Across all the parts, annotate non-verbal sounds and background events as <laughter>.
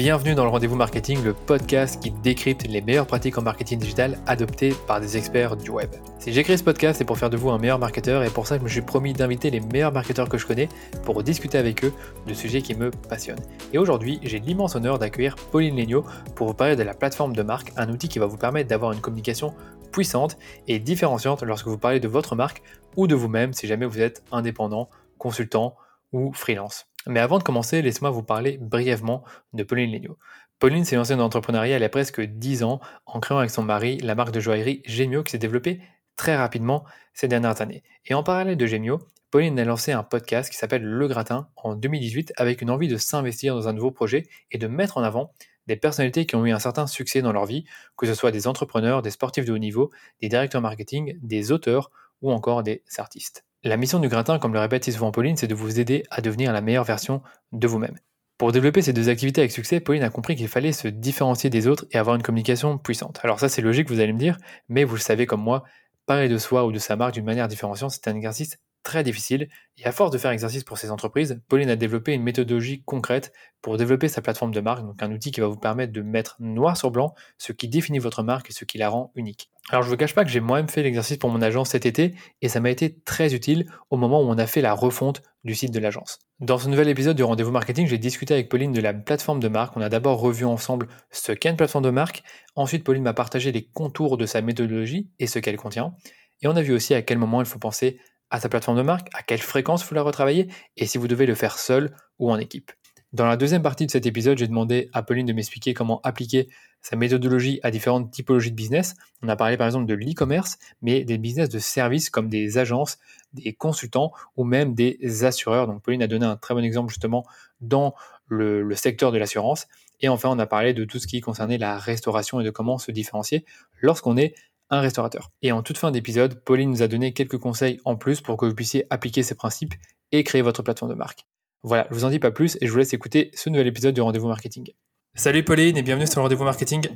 Bienvenue dans le Rendez-vous Marketing, le podcast qui décrypte les meilleures pratiques en marketing digital adoptées par des experts du web. Si j'ai créé ce podcast, c'est pour faire de vous un meilleur marketeur et pour ça je me suis promis d'inviter les meilleurs marketeurs que je connais pour discuter avec eux de sujets qui me passionnent. Et aujourd'hui, j'ai l'immense honneur d'accueillir Pauline Legnaud pour vous parler de la plateforme de marque, un outil qui va vous permettre d'avoir une communication puissante et différenciante lorsque vous parlez de votre marque ou de vous-même si jamais vous êtes indépendant, consultant ou freelance. Mais avant de commencer, laissez-moi vous parler brièvement de Pauline Legnaud. Pauline s'est lancée dans l'entrepreneuriat il y a presque 10 ans en créant avec son mari la marque de joaillerie Gemio qui s'est développée très rapidement ces dernières années. Et en parallèle de Gemio, Pauline a lancé un podcast qui s'appelle Le Gratin en 2018 avec une envie de s'investir dans un nouveau projet et de mettre en avant des personnalités qui ont eu un certain succès dans leur vie, que ce soit des entrepreneurs, des sportifs de haut niveau, des directeurs marketing, des auteurs ou encore des artistes. La mission du gratin, comme le répète si souvent Pauline, c'est de vous aider à devenir la meilleure version de vous-même. Pour développer ces deux activités avec succès, Pauline a compris qu'il fallait se différencier des autres et avoir une communication puissante. Alors ça c'est logique, vous allez me dire, mais vous le savez comme moi, parler de soi ou de sa marque d'une manière différenciante, c'est un exercice très difficile. Et à force de faire exercice pour ces entreprises, Pauline a développé une méthodologie concrète pour développer sa plateforme de marque, donc un outil qui va vous permettre de mettre noir sur blanc ce qui définit votre marque et ce qui la rend unique. Alors je ne vous cache pas que j'ai moi-même fait l'exercice pour mon agence cet été et ça m'a été très utile au moment où on a fait la refonte du site de l'agence. Dans ce nouvel épisode du rendez-vous marketing, j'ai discuté avec Pauline de la plateforme de marque. On a d'abord revu ensemble ce qu'est une plateforme de marque. Ensuite, Pauline m'a partagé les contours de sa méthodologie et ce qu'elle contient. Et on a vu aussi à quel moment il faut penser à sa plateforme de marque, à quelle fréquence vous la retravaillez et si vous devez le faire seul ou en équipe. Dans la deuxième partie de cet épisode, j'ai demandé à Pauline de m'expliquer comment appliquer sa méthodologie à différentes typologies de business. On a parlé par exemple de l'e-commerce, mais des business de services comme des agences, des consultants ou même des assureurs. Donc Pauline a donné un très bon exemple justement dans le, le secteur de l'assurance. Et enfin, on a parlé de tout ce qui concernait la restauration et de comment se différencier lorsqu'on est un restaurateur. Et en toute fin d'épisode, Pauline nous a donné quelques conseils en plus pour que vous puissiez appliquer ces principes et créer votre plateforme de marque. Voilà, je vous en dis pas plus et je vous laisse écouter ce nouvel épisode du Rendez-vous Marketing. Salut Pauline et bienvenue sur le Rendez-vous Marketing.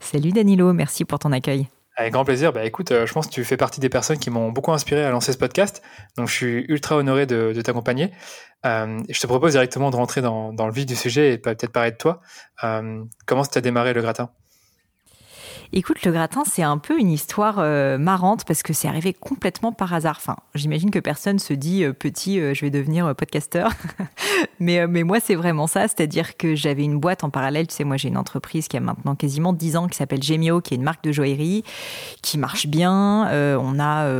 Salut Danilo, merci pour ton accueil. Avec grand plaisir. Bah écoute, euh, je pense que tu fais partie des personnes qui m'ont beaucoup inspiré à lancer ce podcast. Donc je suis ultra honoré de, t'accompagner. Euh, je te propose directement de rentrer dans, le vif du sujet et peut-être parler de toi. Euh, comment tu as démarré le gratin? Écoute, le gratin, c'est un peu une histoire euh, marrante parce que c'est arrivé complètement par hasard. Enfin, j'imagine que personne se dit euh, petit, euh, je vais devenir podcasteur. <laughs> mais, mais moi, c'est vraiment ça. C'est-à-dire que j'avais une boîte en parallèle. Tu sais, moi, j'ai une entreprise qui a maintenant quasiment 10 ans qui s'appelle Gemio, qui est une marque de joaillerie qui marche bien. on a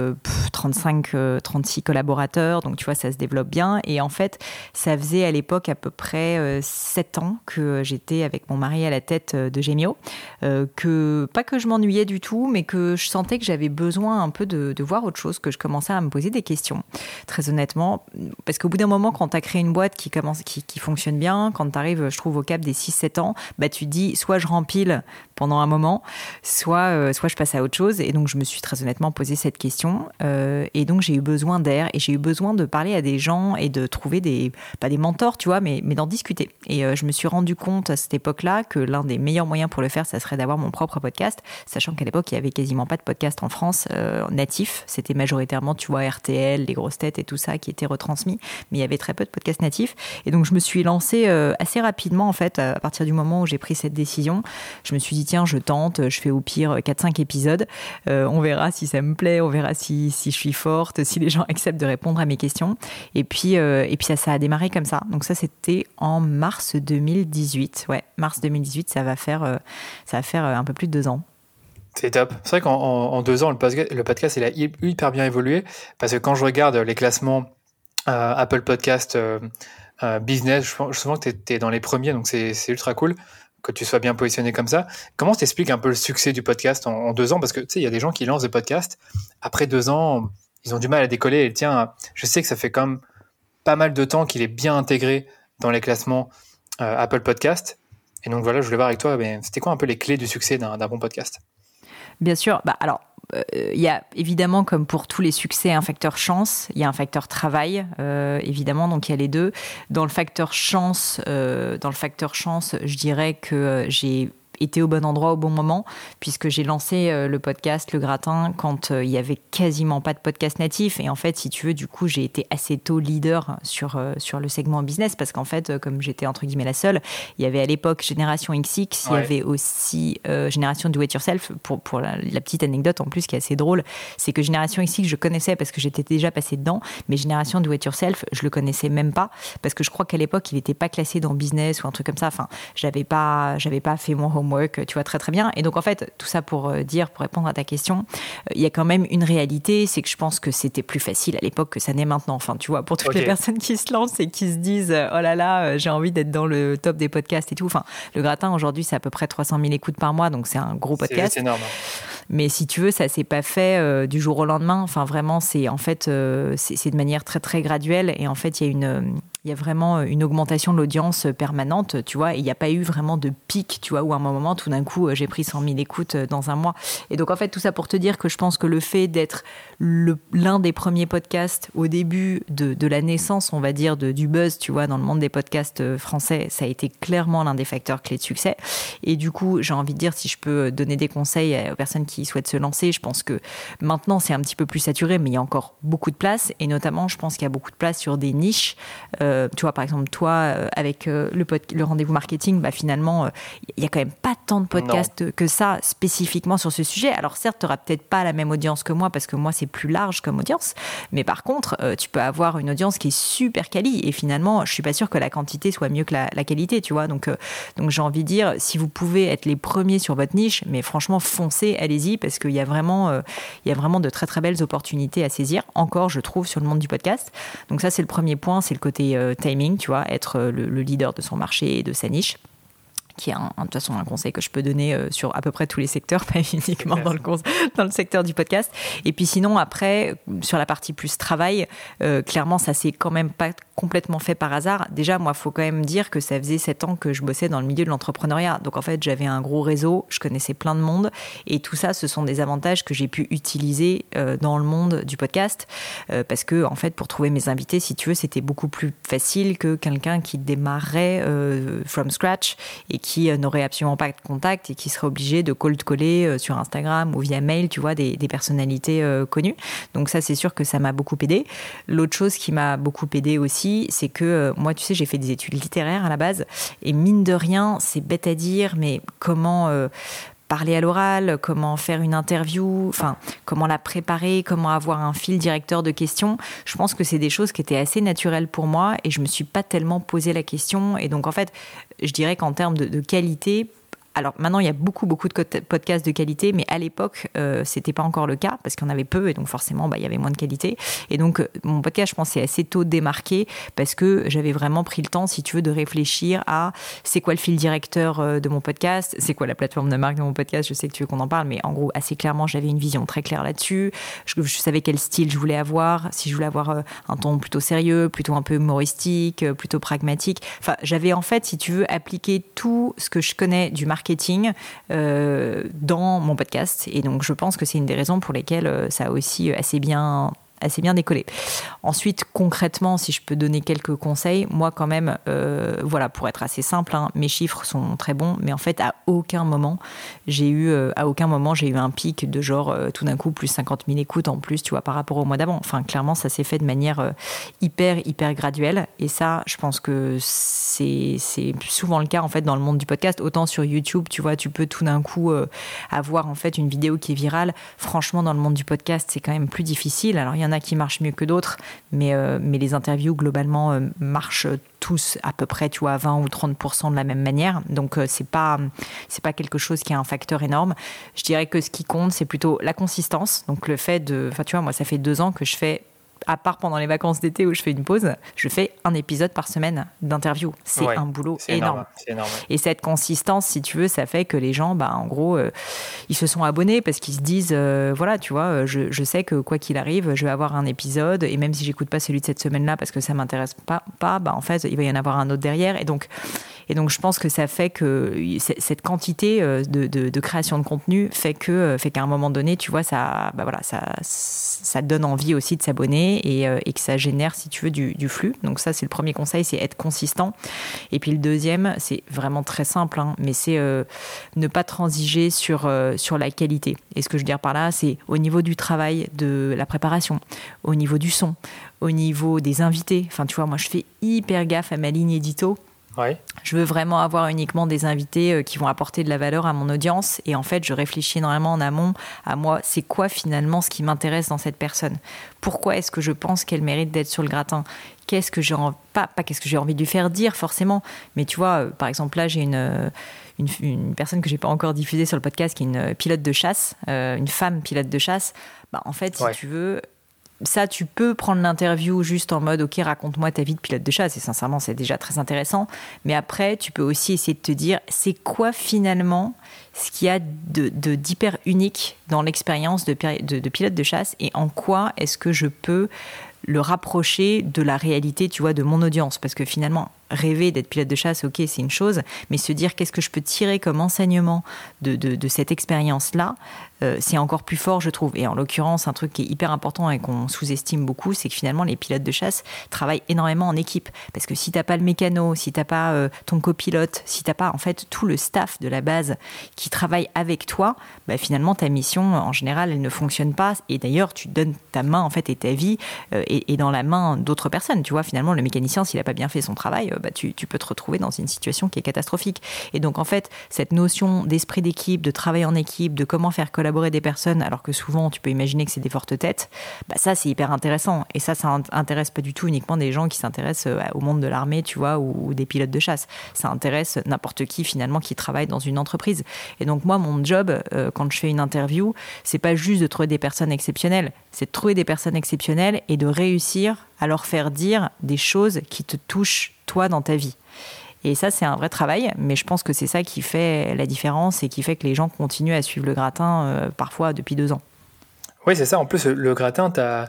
35, 36 collaborateurs. Donc, tu vois, ça se développe bien. Et en fait, ça faisait à l'époque à peu près 7 ans que j'étais avec mon mari à la tête de Gemio. que que je m'ennuyais du tout, mais que je sentais que j'avais besoin un peu de, voir autre chose, que je commençais à me poser des questions. Très honnêtement, parce qu'au bout d'un moment, quand tu as créé une boîte qui, commence, qui, fonctionne bien, quand tu arrives, je trouve, au cap des 6-7 ans, bah, tu te dis soit je rempile pendant un moment, soit, euh, soit je passe à autre chose. Et donc, je me suis très honnêtement posé cette question. Euh, et donc, j'ai eu besoin d'air et j'ai eu besoin de parler à des gens et de trouver des, pas des mentors, tu vois, mais, mais d'en discuter. Et euh, je me suis rendu compte à cette époque-là que l'un des meilleurs moyens pour le faire, ça serait d'avoir mon propre podcast sachant qu'à l'époque, il y avait quasiment pas de podcast en France euh, natif. C'était majoritairement, tu vois, RTL, les grosses têtes et tout ça qui étaient retransmis, mais il y avait très peu de podcasts natifs. Et donc, je me suis lancée euh, assez rapidement, en fait, à partir du moment où j'ai pris cette décision. Je me suis dit, tiens, je tente, je fais au pire 4-5 épisodes. Euh, on verra si ça me plaît, on verra si, si je suis forte, si les gens <laughs> acceptent de répondre à mes questions. Et puis, et puis ça, ça a démarré comme ça. Donc, ça, c'était en mars 2018. Ouais, mars 2018, ça va faire, ça va faire un peu plus de deux ans. C'est top. C'est vrai qu'en deux ans, le podcast, il a hyper bien évolué parce que quand je regarde les classements euh, Apple Podcast euh, euh, Business, je souvent que tu es, dans les premiers, donc c'est ultra cool que tu sois bien positionné comme ça. Comment t'expliques un peu le succès du podcast en, deux ans? Parce que tu sais, il y a des gens qui lancent des podcasts. Après deux ans, ils ont du mal à décoller. Et tiens, je sais que ça fait quand même pas mal de temps qu'il est bien intégré dans les classements Apple Podcast. Et donc voilà, je voulais voir avec toi, c'était quoi un peu les clés du succès d'un bon podcast? Bien sûr. Bah, alors, euh, il y a évidemment, comme pour tous les succès, un facteur chance, il y a un facteur travail, euh, évidemment, donc il y a les deux. Dans le facteur chance, euh, dans le facteur chance, je dirais que j'ai été au bon endroit au bon moment, puisque j'ai lancé euh, le podcast Le Gratin quand euh, il y avait quasiment pas de podcast natif. Et en fait, si tu veux, du coup, j'ai été assez tôt leader sur, euh, sur le segment business, parce qu'en fait, comme j'étais entre guillemets la seule, il y avait à l'époque Génération XX, il y avait aussi Génération Do It Yourself. Pour, pour la, petite anecdote en plus qui est assez drôle, c'est que Génération XX, je connaissais parce que j'étais déjà passé dedans, mais Génération Do It Yourself, je le connaissais même pas, parce que je crois qu'à l'époque, il n'était pas classé dans business ou un truc comme ça. Enfin, j'avais pas, j'avais pas fait mon homework, tu vois, très très bien. Et donc en fait, tout ça pour euh, dire, pour répondre à ta question, euh, il y a quand même une réalité, c'est que je pense que c'était plus facile à l'époque que ça n'est maintenant. Enfin, tu vois, pour toutes les personnes qui se lancent et qui se disent, euh, oh là là, j'ai envie d'être dans le top des podcasts et tout. Enfin, le gratin aujourd'hui, c'est à peu près 300 000 écoutes par mois, donc c'est un gros podcast. C'est énorme. Mais si tu veux, ça s'est pas fait du jour au lendemain. Enfin, vraiment, c'est en fait, c'est de manière très très graduelle. Et en fait, il y a une, il y a vraiment une augmentation de l'audience permanente, tu vois. Il n'y a pas eu vraiment de pic, tu vois, où à un moment, tout d'un coup, j'ai pris 100 000 écoutes dans un mois. Et donc, en fait, tout ça pour te dire que je pense que le fait d'être l'un des premiers podcasts au début de, la naissance, on va dire, de, du buzz, tu vois, dans le monde des podcasts français, ça a été clairement l'un des facteurs clés de succès. Et du coup, j'ai envie de dire, si je peux donner des conseils aux personnes qui souhaitent se lancer, je pense que maintenant, c'est un petit peu plus saturé, mais il y a encore beaucoup de place. Et notamment, je pense qu'il y a beaucoup de place sur des niches. Euh, tu vois, par exemple, toi, euh, avec euh, le, le rendez-vous marketing, bah, finalement, il y a quand même pas tant de podcasts que ça spécifiquement sur ce sujet. Alors certes, tu n'auras peut-être pas la même audience que moi parce que moi c'est plus large comme audience, mais par contre, euh, tu peux avoir une audience qui est super quali et finalement, je suis pas sûre que la quantité soit mieux que la, qualité, tu vois. Donc, euh, donc j'ai envie de dire, si vous pouvez être les premiers sur votre niche, mais franchement, foncez, allez-y parce qu'il y a vraiment, euh, il y a vraiment de très très belles opportunités à saisir. Encore, je trouve, sur le monde du podcast. Donc ça, c'est le premier point, c'est le côté timing, tu vois, être le leader de son marché et de sa niche qui est un, de toute façon un conseil que je peux donner euh, sur à peu près tous les secteurs, <laughs> pas uniquement dans le, dans le secteur du podcast. Et puis sinon, après, sur la partie plus travail, euh, clairement, ça s'est quand même pas complètement fait par hasard. Déjà, moi, faut quand même dire que ça faisait sept ans que je bossais dans le milieu de l'entrepreneuriat. Donc, en fait, j'avais un gros réseau, je connaissais plein de monde. Et tout ça, ce sont des avantages que j'ai pu utiliser euh, dans le monde du podcast. Parce que, en fait, pour trouver mes invités, si tu veux, c'était beaucoup plus facile que quelqu'un qui démarrait from scratch et qui n'aurait absolument pas de contact et qui serait obligé de cold coller sur Instagram ou via mail, tu vois, des, personnalités connues. Donc, ça, c'est sûr que ça m'a beaucoup aidé. L'autre chose qui m'a beaucoup aidé aussi, c'est que euh, moi, tu sais, j'ai fait des études littéraires à la base, et mine de rien, c'est bête à dire, mais comment euh, parler à l'oral, comment faire une interview, enfin comment la préparer, comment avoir un fil directeur de questions. Je pense que c'est des choses qui étaient assez naturelles pour moi et je me suis pas tellement posé la question. Et donc en fait, je dirais qu'en termes de, de qualité, alors maintenant, il y a beaucoup, beaucoup de podcasts de qualité, mais à l'époque, euh, c'était pas encore le cas parce en avait peu et donc forcément, bah, il y avait moins de qualité. Et donc, euh, mon podcast, je pense, c'est assez tôt démarqué parce que j'avais vraiment pris le temps, si tu veux, de réfléchir à c'est quoi le fil directeur euh, de mon podcast, c'est quoi la plateforme de marque de mon podcast. Je sais que tu veux qu'on en parle, mais en gros, assez clairement, j'avais une vision très claire là-dessus. Je, je, savais quel style je voulais avoir, si je voulais avoir euh, un ton plutôt sérieux, plutôt un peu humoristique, plutôt pragmatique. Enfin, j'avais en fait, si tu veux, appliqué tout ce que je connais du marketing marketing euh, dans mon podcast. Et donc, je pense que c'est une des raisons pour lesquelles euh, ça a aussi assez bien assez bien décollé. Ensuite, concrètement, si je peux donner quelques conseils, moi quand même, euh, voilà, pour être assez simple, hein, mes chiffres sont très bons, mais en fait, à aucun moment, j'ai eu, euh, à aucun moment, j'ai eu un pic de genre euh, tout d'un coup plus 50 000 écoutes en plus, tu vois, par rapport au mois d'avant. Enfin, clairement, ça s'est fait de manière hyper, hyper graduelle, et ça, je pense que c'est souvent le cas en fait dans le monde du podcast. Autant sur YouTube, tu vois, tu peux tout d'un coup avoir en fait une vidéo qui est virale. Franchement, dans le monde du podcast, c'est quand même plus difficile. Alors, il y en a qui marchent mieux que d'autres, mais, euh, mais les interviews globalement euh, marchent tous à peu près, tu vois, 20 ou 30% de la même manière. Donc euh, c'est pas c'est pas quelque chose qui est un facteur énorme. Je dirais que ce qui compte, c'est plutôt la consistance. Donc le fait de, enfin tu vois, moi ça fait deux ans que je fais à part pendant les vacances d'été où je fais une pause, je fais un épisode par semaine d'interview. C'est un boulot énorme. Et cette consistance, si tu veux, ça fait que les gens, bah, en gros, euh, ils se sont abonnés parce qu'ils se disent, euh, voilà, tu vois, euh, je, je, sais que quoi qu'il arrive, je vais avoir un épisode et même si j'écoute pas celui de cette semaine-là parce que ça m'intéresse pas, pas, bah, en fait, il va y en avoir un autre derrière. Et donc, Et donc, je pense que ça fait que cette quantité de, création de contenu fait que fait qu'à un moment donné, tu vois, ça, bah voilà, ça, ça donne envie aussi de s'abonner et, et, que ça génère, si tu veux, du, flux. Donc ça, c'est le premier conseil, c'est être consistant. Et puis le deuxième, c'est vraiment très simple, hein, mais c'est ne pas transiger sur sur la qualité. Et ce que je veux dire par là, c'est au niveau du travail, de la préparation, au niveau du son, au niveau des invités. Enfin, tu vois, moi, je fais hyper gaffe à ma ligne édito. Je veux vraiment avoir uniquement des invités euh, qui vont apporter de la valeur à mon audience. Et en fait, je réfléchis énormément en amont à moi, c'est quoi finalement ce qui m'intéresse dans cette personne? Pourquoi est-ce que je pense qu'elle mérite d'être sur le gratin? Qu'est-ce que j'ai pas, pas qu'est-ce que j'ai envie de lui faire dire forcément, mais tu vois, euh, par exemple là, j'ai une, euh, une, personne que j'ai pas encore diffusée sur le podcast qui est une pilote de chasse, une femme pilote de chasse. Bah, en fait, si tu veux, ça, tu peux prendre l'interview juste en mode, OK, raconte-moi ta vie de pilote de chasse. Et sincèrement, c'est déjà très intéressant. Mais après, tu peux aussi essayer de te dire, c'est quoi finalement ce qu'il y a de, d'hyper unique dans l'expérience de, de, pilote de chasse et en quoi est-ce que je peux le rapprocher de la réalité, tu vois, de mon audience? Parce que finalement, rêver d'être pilote de chasse, ok, c'est une chose, mais se dire qu'est-ce que je peux tirer comme enseignement de, cette expérience-là, euh, c'est encore plus fort, je trouve. Et en l'occurrence, un truc qui est hyper important et qu'on sous-estime beaucoup, c'est que finalement, les pilotes de chasse travaillent énormément en équipe. Parce que si t'as pas le mécano, si t'as pas euh, ton copilote, si t'as pas en fait tout le staff de la base qui travaille avec toi, bah, finalement, ta mission, en général, elle ne fonctionne pas. Et d'ailleurs, tu donnes ta main en fait et ta vie euh, et, dans la main d'autres personnes. Tu vois, finalement, le mécanicien, s'il a pas bien fait son travail, bah, tu, peux te retrouver dans une situation qui est catastrophique. Et donc, en fait, cette notion d'esprit d'équipe, de travail en équipe, de comment faire collaborer des personnes, alors que souvent, tu peux imaginer que c'est des fortes têtes, bah, ça, c'est hyper intéressant. Et ça, ça intéresse pas du tout uniquement des gens qui s'intéressent euh, au monde de l'armée, tu vois, ou, des pilotes de chasse. Ça intéresse n'importe qui, finalement, qui travaille dans une entreprise. Et donc, moi, mon job, euh, quand je fais une interview, c'est pas juste de trouver des personnes exceptionnelles, c'est de trouver des personnes exceptionnelles et de réussir à leur faire dire des choses qui te touchent toi dans ta vie. Et ça, c'est un vrai travail, mais je pense que c'est ça qui fait la différence et qui fait que les gens continuent à suivre le gratin euh, parfois depuis deux ans. Oui, c'est ça. En plus, le gratin, tu as,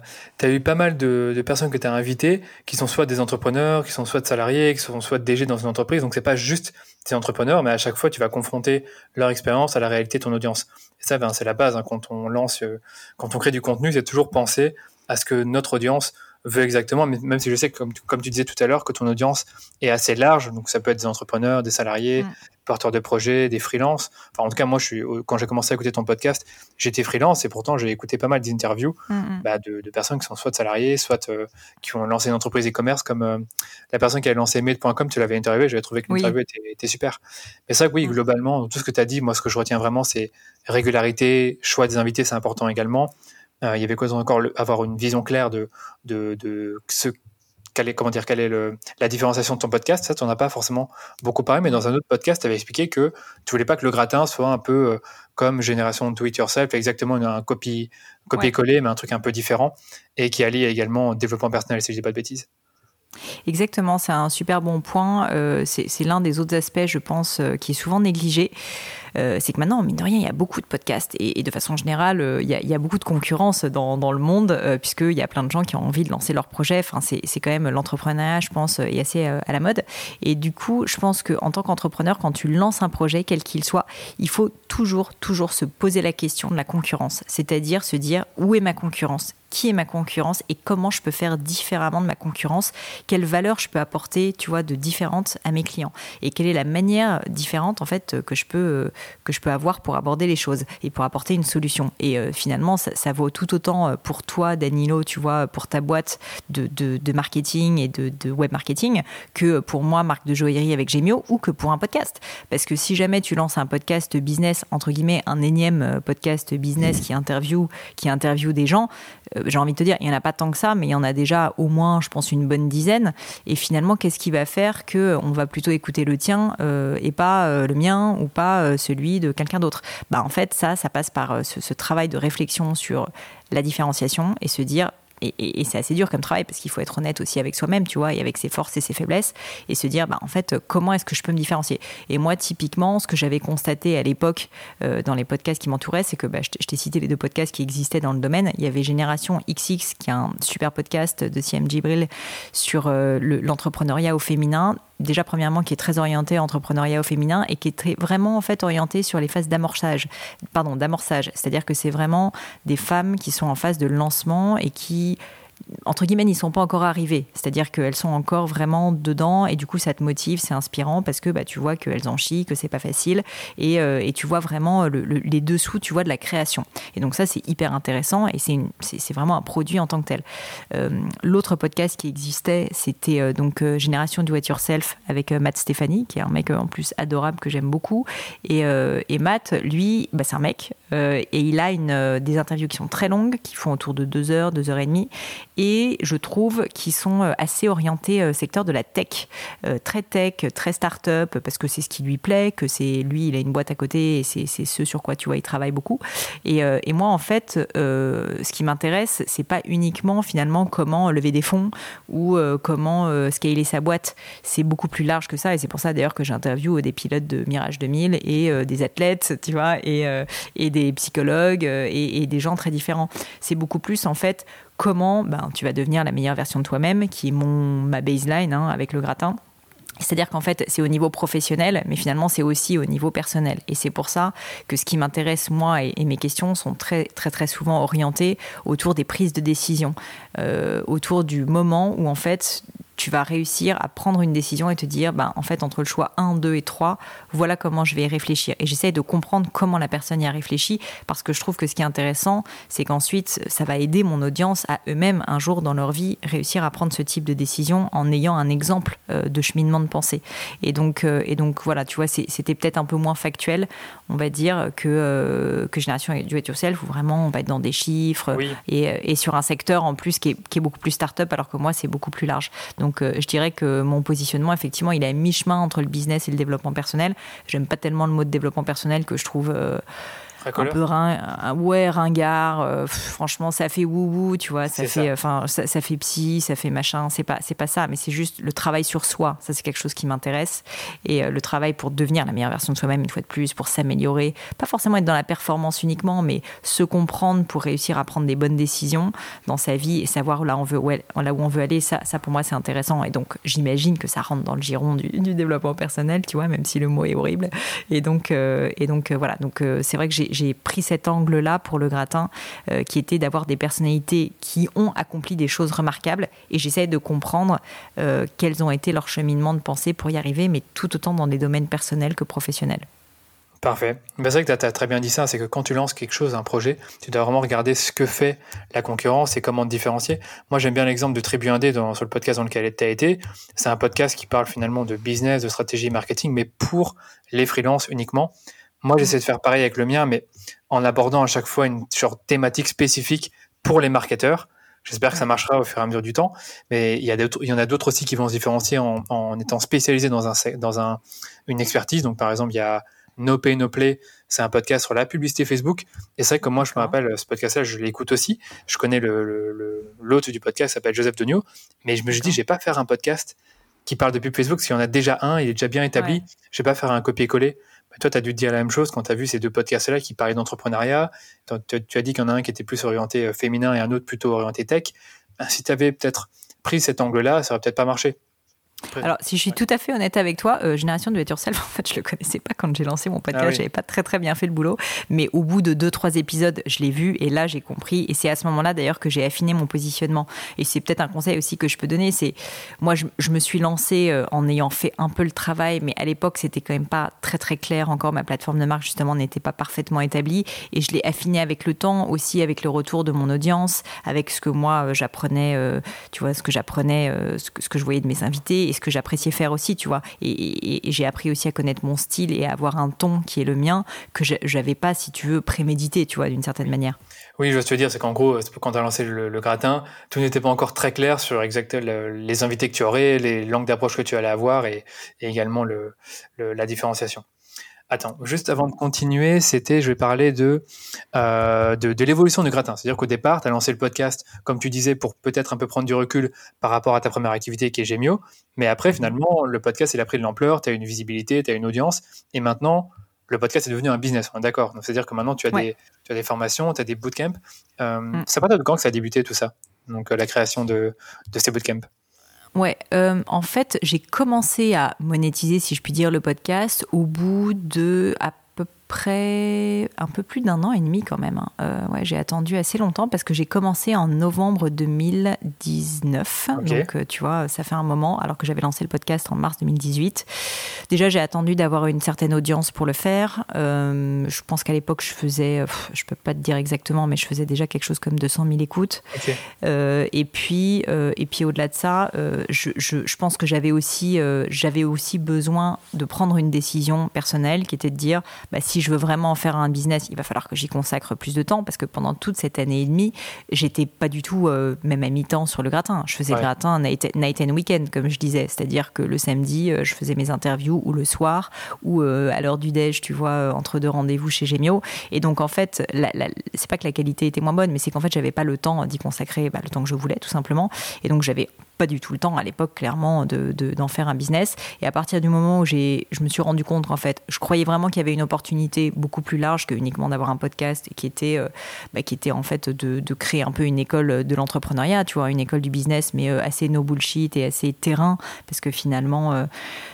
eu pas mal de, personnes que tu as invitées qui sont soit des entrepreneurs, qui sont soit salariés, qui sont soit DG dans une entreprise. Donc, c'est pas juste des entrepreneurs, mais à chaque fois, tu vas confronter leur expérience à la réalité de ton audience. Et ça, ben, c'est la base. Hein. quand on lance, euh, quand on crée du contenu, c'est toujours penser à ce que notre audience veut exactement, même si je sais, comme, comme tu disais tout à l'heure, que ton audience est assez large, donc ça peut être des entrepreneurs, des salariés, mm. porteurs de projets, des freelances. Enfin, en tout cas, moi, je suis, quand j'ai commencé à écouter ton podcast, j'étais freelance et pourtant j'ai écouté pas mal d'interviews mm, mm. bah, de, personnes qui sont soit salariés, soit euh, qui ont lancé une entreprise e-commerce, comme euh, la personne qui a lancé mail.com, tu l'avais interviewé, j'avais trouvé que l'interview était, super. Mais ça, oui, globalement, tout ce que tu as dit, moi, ce que je retiens vraiment, c'est régularité, choix des invités, c'est important également. Euh, il y avait quoi encore avoir une vision claire de, de, de ce quelle est, comment dire, quelle est le, la différenciation de ton podcast. Ça, tu n'en as pas forcément beaucoup parlé, mais dans un autre podcast, tu avais expliqué que tu voulais pas que le gratin soit un peu euh, comme Génération Do It Yourself, exactement un copie, copier-coller, mais un truc un peu différent, et qui allie également développement personnel, si je dis pas de bêtises. Exactement, c'est un super bon point. Euh, c'est l'un des autres aspects, je pense, qui est souvent négligé. Euh, c'est que maintenant, mine de rien, il y a beaucoup de podcasts et, de façon générale, euh, il y, a, beaucoup de concurrence dans, le monde euh, puisqu'il y a plein de gens qui ont envie de lancer leur projet. Enfin, c'est quand même l'entrepreneuriat, je pense, est assez à la mode. Et du coup, je pense qu'en tant qu'entrepreneur, quand tu lances un projet, quel qu'il soit, il faut toujours, toujours se poser la question de la concurrence. C'est-à-dire se dire où est ma concurrence? Qui est ma concurrence? Et comment je peux faire différemment de ma concurrence, quelle valeur je peux apporter, tu vois, de différente à mes clients? Et quelle est la manière différente en fait que je peux que je peux avoir pour aborder les choses et pour apporter une solution. Et euh, finalement, ça, vaut tout autant euh, pour toi, Danilo, tu vois, pour ta boîte de, de, marketing et de, web marketing que pour moi, marque de joaillerie avec Gemio ou que pour un podcast. Parce que si jamais tu lances un podcast business, entre guillemets, un énième euh, podcast business qui interview, qui interview des gens, j'ai envie de te dire, il n'y en a pas tant que ça, mais il y en a déjà au moins, je pense, une bonne dizaine. Et finalement, qu'est-ce qui va faire que on va plutôt écouter le tien et pas le mien ou pas celui de quelqu'un d'autre. Bah, en fait, ça, ça passe par euh, ce, travail de réflexion sur la différenciation et se dire et, c'est assez dur comme travail parce qu'il faut être honnête aussi avec soi-même, tu vois, et avec ses forces et ses faiblesses, et se dire, bah, en fait, comment est-ce que je peux me différencier? Et moi, typiquement, ce que j'avais constaté à l'époque euh, dans les podcasts qui m'entouraient, c'est que bah, je t'ai cité les deux podcasts qui existaient dans le domaine. Il y avait Génération XX, qui est un super podcast de CM Gibril sur euh, l'entrepreneuriat au féminin déjà premièrement qui est très orienté entrepreneuriat au féminin et qui est vraiment en fait orienté sur les phases d'amorçage, pardon d'amorçage, c'est-à-dire que c'est vraiment des femmes qui sont en phase de lancement et qui entre guillemets, n'y sont pas encore arrivées. C'est-à-dire qu'elles sont encore vraiment dedans et du coup, ça te motive, c'est inspirant parce que bah, tu vois qu'elles en chient, que c'est pas facile et, euh, et, tu vois vraiment les dessous, tu vois, de la création. Et donc, ça, c'est hyper intéressant et c'est vraiment un produit en tant que tel. Euh, l'autre podcast qui existait, c'était euh, donc Génération Do It Yourself avec Matt Stéphanie, qui est un mec en plus adorable que j'aime beaucoup. Et, et, Matt, lui, bah, c'est un mec et il a une, des interviews qui sont très longues, qui font autour de deux heures, deux heures et demie et je trouve qu'ils sont euh, assez orientés euh, secteur de la tech, euh, très tech, très start-up, parce que c'est ce qui lui plaît, que c'est lui, il a une boîte à côté et c'est ce sur quoi tu vois, il travaille beaucoup. Et, et moi, en fait, ce qui m'intéresse, c'est pas uniquement finalement comment lever des fonds ou comment scaler sa boîte. C'est beaucoup plus large que ça et c'est pour ça d'ailleurs que j'interviewe des pilotes de Mirage 2000 et des athlètes, tu vois, et, et des psychologues et, et des gens très différents. C'est beaucoup plus en fait comment ben, tu vas devenir la meilleure version de toi-même, qui est mon, ma baseline hein, avec le gratin. C'est-à-dire qu'en fait, c'est au niveau professionnel, mais finalement, c'est aussi au niveau personnel. Et c'est pour ça que ce qui m'intéresse, moi, et, mes questions sont très, très, très souvent orientées autour des prises de décision, euh, autour du moment où, en fait, tu vas réussir à prendre une décision et te dire, ben, en fait, entre le choix 1, 2 et 3, voilà comment je vais y réfléchir. Et j'essaie de comprendre comment la personne y a réfléchi, parce que je trouve que ce qui est intéressant, c'est qu'ensuite, ça va aider mon audience à eux-mêmes, un jour dans leur vie, réussir à prendre ce type de décision en ayant un exemple euh, de cheminement de pensée. Et donc, euh, et donc voilà, tu vois, c'était peut-être un peu moins factuel, on va dire, que, euh, que Génération du It Yourself, où vraiment on va être dans des chiffres et, et, sur un secteur en plus qui est, qui est beaucoup plus start-up, alors que moi, c'est beaucoup plus large. Donc, donc euh, je dirais que mon positionnement, effectivement, il est à mi-chemin entre le business et le développement personnel. J'aime pas tellement le mot de développement personnel que je trouve un peu ring, ouais, ringard. Euh, franchement, ça fait wou tu vois. Ça fait, enfin, ça, fait psy, ça fait machin. C'est pas, c'est pas ça, mais c'est juste le travail sur soi. Ça, c'est quelque chose qui m'intéresse. Et euh, le travail pour devenir la meilleure version de soi-même, une fois de plus, pour s'améliorer. Pas forcément être dans la performance uniquement, mais se comprendre pour réussir à prendre des bonnes décisions dans sa vie et savoir là, on veut, là où on veut aller. Ça, ça pour moi, c'est intéressant. Et donc, j'imagine que ça rentre dans le giron du, développement personnel, tu vois, même si le mot est horrible. Et donc, euh, et donc voilà. Donc, c'est vrai que j'ai j'ai pris cet angle-là pour le gratin, euh, qui était d'avoir des personnalités qui ont accompli des choses remarquables, et j'essaie de comprendre euh, quels ont été leurs cheminements de pensée pour y arriver, mais tout autant dans des domaines personnels que professionnels. Parfait. Ben, c'est vrai que tu as, très bien dit ça, c'est que quand tu lances quelque chose, un projet, tu dois vraiment regarder ce que fait la concurrence et comment te différencier. Moi, j'aime bien l'exemple de Tribu 1D dans, sur le podcast dans lequel tu as été. C'est un podcast qui parle finalement de business, de stratégie marketing, mais pour les freelances uniquement. Moi, j'essaie de faire pareil avec le mien, mais en abordant à chaque fois une sorte thématique spécifique pour les marketeurs. J'espère que ça marchera au fur et à mesure du temps. Mais il y, a il y en a d'autres aussi qui vont se différencier en, en étant spécialisés dans, un, dans un, une expertise. Donc, par exemple, il y a No Pay No Play. C'est un podcast sur la publicité Facebook. Et c'est vrai que moi, je me rappelle, ce podcast-là, je l'écoute aussi. Je connais l'hôte le, le, du podcast, s'appelle Joseph Donio. Mais je me suis dit, je vais pas faire un podcast qui parle de pub Facebook, s'il y en a déjà un, il est déjà bien établi. Je vais pas faire un copier-coller. Toi, tu as dû te dire la même chose quand tu as vu ces deux podcasts-là qui parlaient d'entrepreneuriat. Tu as dit qu'il y en a un qui était plus orienté euh, féminin et un autre plutôt orienté tech. Bah, si tu avais peut-être pris cet angle-là, ça aurait peut-être pas marché. Alors, si je suis tout à fait honnête avec toi, euh, Génération de Yourself, <laughs> en fait, je le connaissais pas quand j'ai lancé mon podcast. Ah J'avais pas très très bien fait le boulot, mais au bout de deux trois épisodes, je l'ai vu et là j'ai compris. Et c'est à ce moment-là d'ailleurs que j'ai affiné mon positionnement. Et c'est peut-être un conseil aussi que je peux donner. C'est moi, je, je, me suis lancée euh, en ayant fait un peu le travail, mais à l'époque c'était quand même pas très très clair encore. Ma plateforme de marque justement n'était pas parfaitement établie et je l'ai affiné avec le temps, aussi avec le retour de mon audience, avec ce que moi euh, j'apprenais, tu vois, ce que j'apprenais, ce que, ce que je voyais de mes invités et ce que j'appréciais faire aussi, tu vois. Et, j'ai appris aussi à connaître mon style et à avoir un ton qui est le mien que j'avais pas, si tu veux, prémédité, tu vois, d'une certaine manière. Oui, je veux te dire, c'est qu'en gros, quand tu as lancé le, gratin, tout n'était pas encore très clair sur les invités que tu aurais, les langues d'approche que tu allais avoir et, également le, la différenciation. Attends, juste avant de continuer, c'était, je vais parler de, euh, de, l'évolution du gratin. C'est-à-dire qu'au départ, tu as lancé le podcast, comme tu disais, pour peut-être un peu prendre du recul par rapport à ta première activité qui est Gemio. Mais après, finalement, le podcast, il a pris de l'ampleur, tu as une visibilité, tu as une audience. Et maintenant, le podcast est devenu un business. D'accord. Donc, c'est-à-dire que maintenant, tu as, des, tu as des formations, tu as des bootcamps. Euh, mm. Ça part de quand que ça a débuté tout ça Donc, euh, la création de, de ces bootcamps? Ouais, en fait, j'ai commencé à monétiser, si je puis dire, le podcast au bout de à près un peu plus d'un an et demi quand même. Hein. Euh, ouais, j'ai attendu assez longtemps parce que j'ai commencé en novembre 2019. Donc euh, tu vois, ça fait un moment alors que j'avais lancé le podcast en mars 2018. Déjà, j'ai attendu d'avoir une certaine audience pour le faire. Euh, je pense qu'à l'époque, je faisais, je peux pas te dire exactement, mais je faisais déjà quelque chose comme 200 000 écoutes. et puis, et puis au-delà de ça, je, je, je, pense que j'avais aussi, j'avais aussi besoin de prendre une décision personnelle qui était de dire, bah, si je veux vraiment en faire un business, il va falloir que j'y consacre plus de temps parce que pendant toute cette année et demie, j'étais pas du tout, euh, même à mi-temps, sur le gratin. Je faisais le gratin night, night, and weekend, comme je disais. C'est-à-dire que le samedi, euh, je faisais mes interviews ou le soir ou euh, à l'heure du déj, tu vois, entre deux rendez-vous chez Gemio. Et donc, en fait, c'est pas que la qualité était moins bonne, mais c'est qu'en fait, j'avais pas le temps d'y consacrer bah, le temps que je voulais, tout simplement. Et donc, j'avais pas du tout le temps à l'époque, clairement, d'en de, d'en faire un business. Et à partir du moment où je me suis rendu compte, en fait, je croyais vraiment qu'il y avait une opportunité beaucoup plus large que uniquement d'avoir un podcast qui était, euh, bah, qui était en fait de, de, créer un peu une école de l'entrepreneuriat, tu vois, une école du business, mais euh, assez no bullshit et assez terrain, parce que finalement, euh,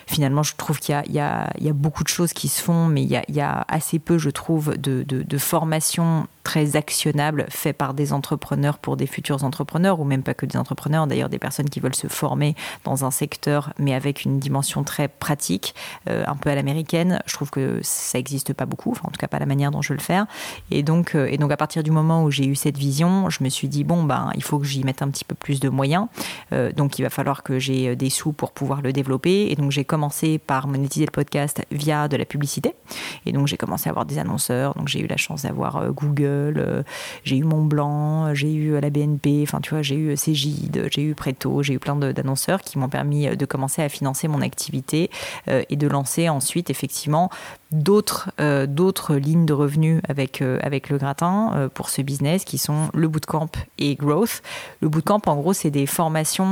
finalement, je trouve qu'il y, y, y a, beaucoup de choses qui se font, mais il y a, y a assez peu, je trouve, de, de, de formation très actionnable fait par des entrepreneurs pour des futurs entrepreneurs, ou même pas que des entrepreneurs, d'ailleurs des personnes qui veulent se former dans un secteur, mais avec une dimension très pratique, euh, un peu à l'américaine. Je trouve que ça n'existe pas beaucoup, enfin, en tout cas pas la manière dont je le faire. Et donc, euh, et donc à partir du moment où j'ai eu cette vision, je me suis dit, bon, ben, il faut que j'y mette un petit peu plus de moyens. Euh, donc il va falloir que j'ai des sous pour pouvoir le développer. Et donc j'ai commencé par monétiser le podcast via de la publicité. Et donc j'ai commencé à avoir des annonceurs. Donc j'ai eu la chance d'avoir Google j'ai eu Montblanc, j'ai eu la BNP, enfin tu vois, j'ai eu Cégide, j'ai eu Préto, j'ai eu plein d'annonceurs qui m'ont permis de commencer à financer mon activité euh, et de lancer ensuite effectivement d'autres euh, d'autres lignes de revenus avec euh, avec le gratin euh, pour ce business qui sont le bootcamp et growth. Le bootcamp en gros c'est des formations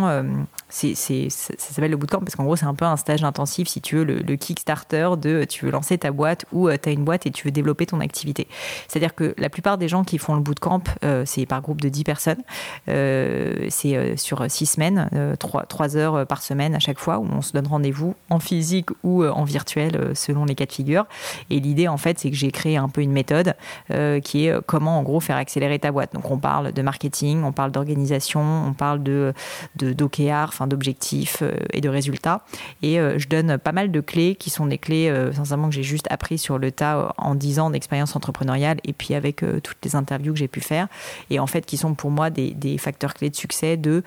c'est c'est ça s'appelle le bootcamp parce qu'en gros c'est un peu un stage intensif si tu veux le, le Kickstarter de tu veux lancer ta boîte ou tu as une boîte et tu veux développer ton activité. C'est-à-dire que la plupart des gens qui font le bootcamp c'est par groupe de 10 personnes. c'est sur 6 semaines, 3, 3 heures par semaine à chaque fois où on se donne rendez-vous en physique ou en virtuel selon les cas de figure. Et l'idée, en fait, c'est que j'ai créé un peu une méthode euh, qui est euh, comment, en gros, faire accélérer ta boîte. Donc, on parle de marketing, on parle d'organisation, on parle de d'OKR, d'objectifs euh, et de résultats. Et je donne pas mal de clés qui sont des clés, sincèrement, que j'ai juste appris sur le tas en 10 ans d'expérience entrepreneuriale et puis avec toutes les interviews que j'ai pu faire. Et en fait, qui sont pour moi des, des facteurs clés de succès de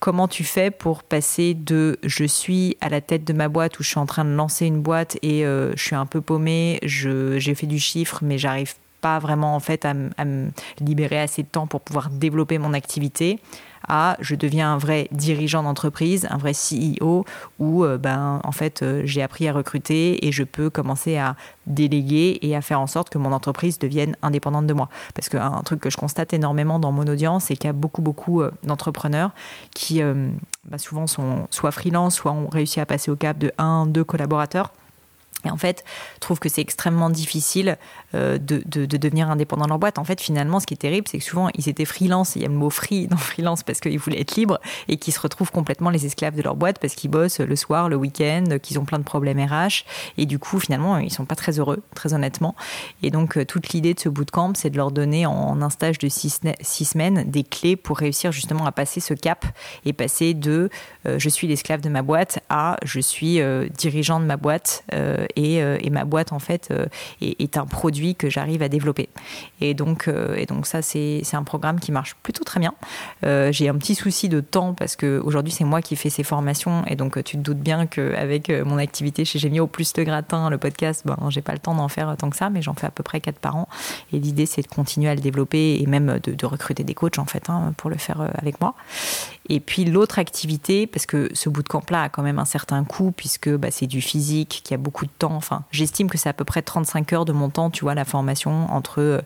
comment tu fais pour passer de je suis à la tête de ma boîte où je suis en train de lancer une boîte et euh, je suis un peu paumé, j'ai fait du chiffre mais j'arrive pas vraiment en fait à, me libérer assez de temps pour pouvoir développer mon activité à je deviens un vrai dirigeant d'entreprise, un vrai CEO où euh, ben en fait euh, j'ai appris à recruter et je peux commencer à déléguer et à faire en sorte que mon entreprise devienne indépendante de moi. Parce qu'un truc que je constate énormément dans mon audience, c'est qu'il y a beaucoup beaucoup euh, d'entrepreneurs qui ben, souvent sont soit freelance, soit ont réussi à passer au cap de un, deux collaborateurs et en fait, je trouve que c'est extrêmement difficile euh, de, de, devenir indépendant dans leur boîte. En fait, finalement, ce qui est terrible, c'est que souvent, ils étaient freelance, il y a le mot free dans <laughs> freelance parce qu'ils voulaient être libres, et qu'ils se retrouvent complètement les esclaves de leur boîte parce qu'ils bossent le soir, le week-end, qu'ils ont plein de problèmes RH. Et du coup, finalement, ils sont pas très heureux, très honnêtement. Et donc, euh, toute l'idée de ce bootcamp, c'est de leur donner en un stage de six, semaines des clés pour réussir justement à passer ce cap et passer de euh, je suis l'esclave de ma boîte à je suis dirigeant de ma boîte et, ma boîte en fait euh, est, un produit que j'arrive à développer. Et donc, euh, et donc ça c'est un programme qui marche plutôt très bien. J'ai un petit souci de temps parce que aujourd'hui c'est moi qui fais ces formations et donc tu te doutes bien qu'avec mon activité chez Gemio plus le gratin, le podcast, ben j'ai pas le temps d'en faire tant que ça, mais j'en fais à peu près quatre par an. Et l'idée c'est de continuer à le développer et même de, recruter des coachs en fait hein, pour le faire avec moi. Et puis l'autre activité, parce que ce bootcamp-là a quand même un certain coût, puisque bah, c'est du physique, qu'il y a beaucoup de temps. Enfin, j'estime que c'est à peu près 35 heures de mon temps, tu vois, la formation entre euh,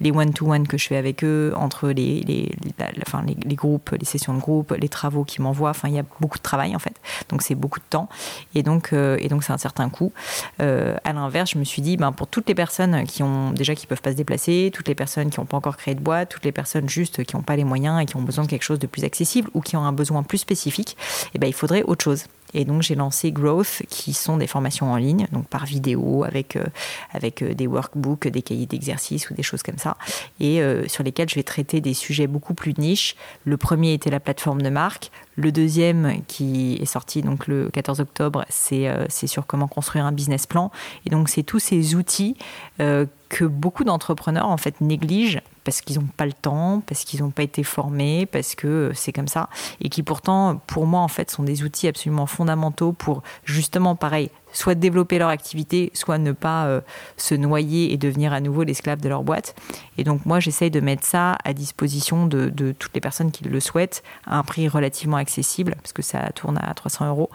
les one-to-one que je fais avec eux, entre les, les, groupes, les sessions de groupe, les travaux qu'ils m'envoient. Enfin, il y a beaucoup de travail en fait. Donc c'est beaucoup de temps. Et donc, euh, et donc c'est un certain coût. Euh, à l'inverse, je me suis dit, ben, pour toutes les personnes qui ont déjà qui peuvent pas se déplacer, toutes les personnes qui n'ont pas encore créé de boîte, toutes les personnes juste qui n'ont pas les moyens et qui ont besoin de quelque chose de plus accessible ou qui ont un besoin plus spécifique, eh ben, il faudrait autre chose. Et donc j'ai lancé Growth, qui sont des formations en ligne, donc par vidéo, avec, euh, avec euh, des workbooks, des cahiers d'exercice ou des choses comme ça, et euh, sur lesquels je vais traiter des sujets beaucoup plus niches. Le premier était la plateforme de marque. Le deuxième, qui est sorti donc le 14 octobre, c'est sur comment construire un business plan. Et donc c'est tous ces outils que beaucoup d'entrepreneurs en fait négligent parce qu'ils n'ont pas le temps, parce qu'ils n'ont pas été formés, parce que c'est comme ça, et qui pourtant, pour moi, en fait, sont des outils absolument fondamentaux pour justement, pareil, soit développer leur activité, soit ne pas euh, se noyer et devenir à nouveau l'esclave de leur boîte. Et donc moi, j'essaye de mettre ça à disposition de, toutes les personnes qui le souhaitent à un prix relativement accessible, parce que ça tourne à 300 euros,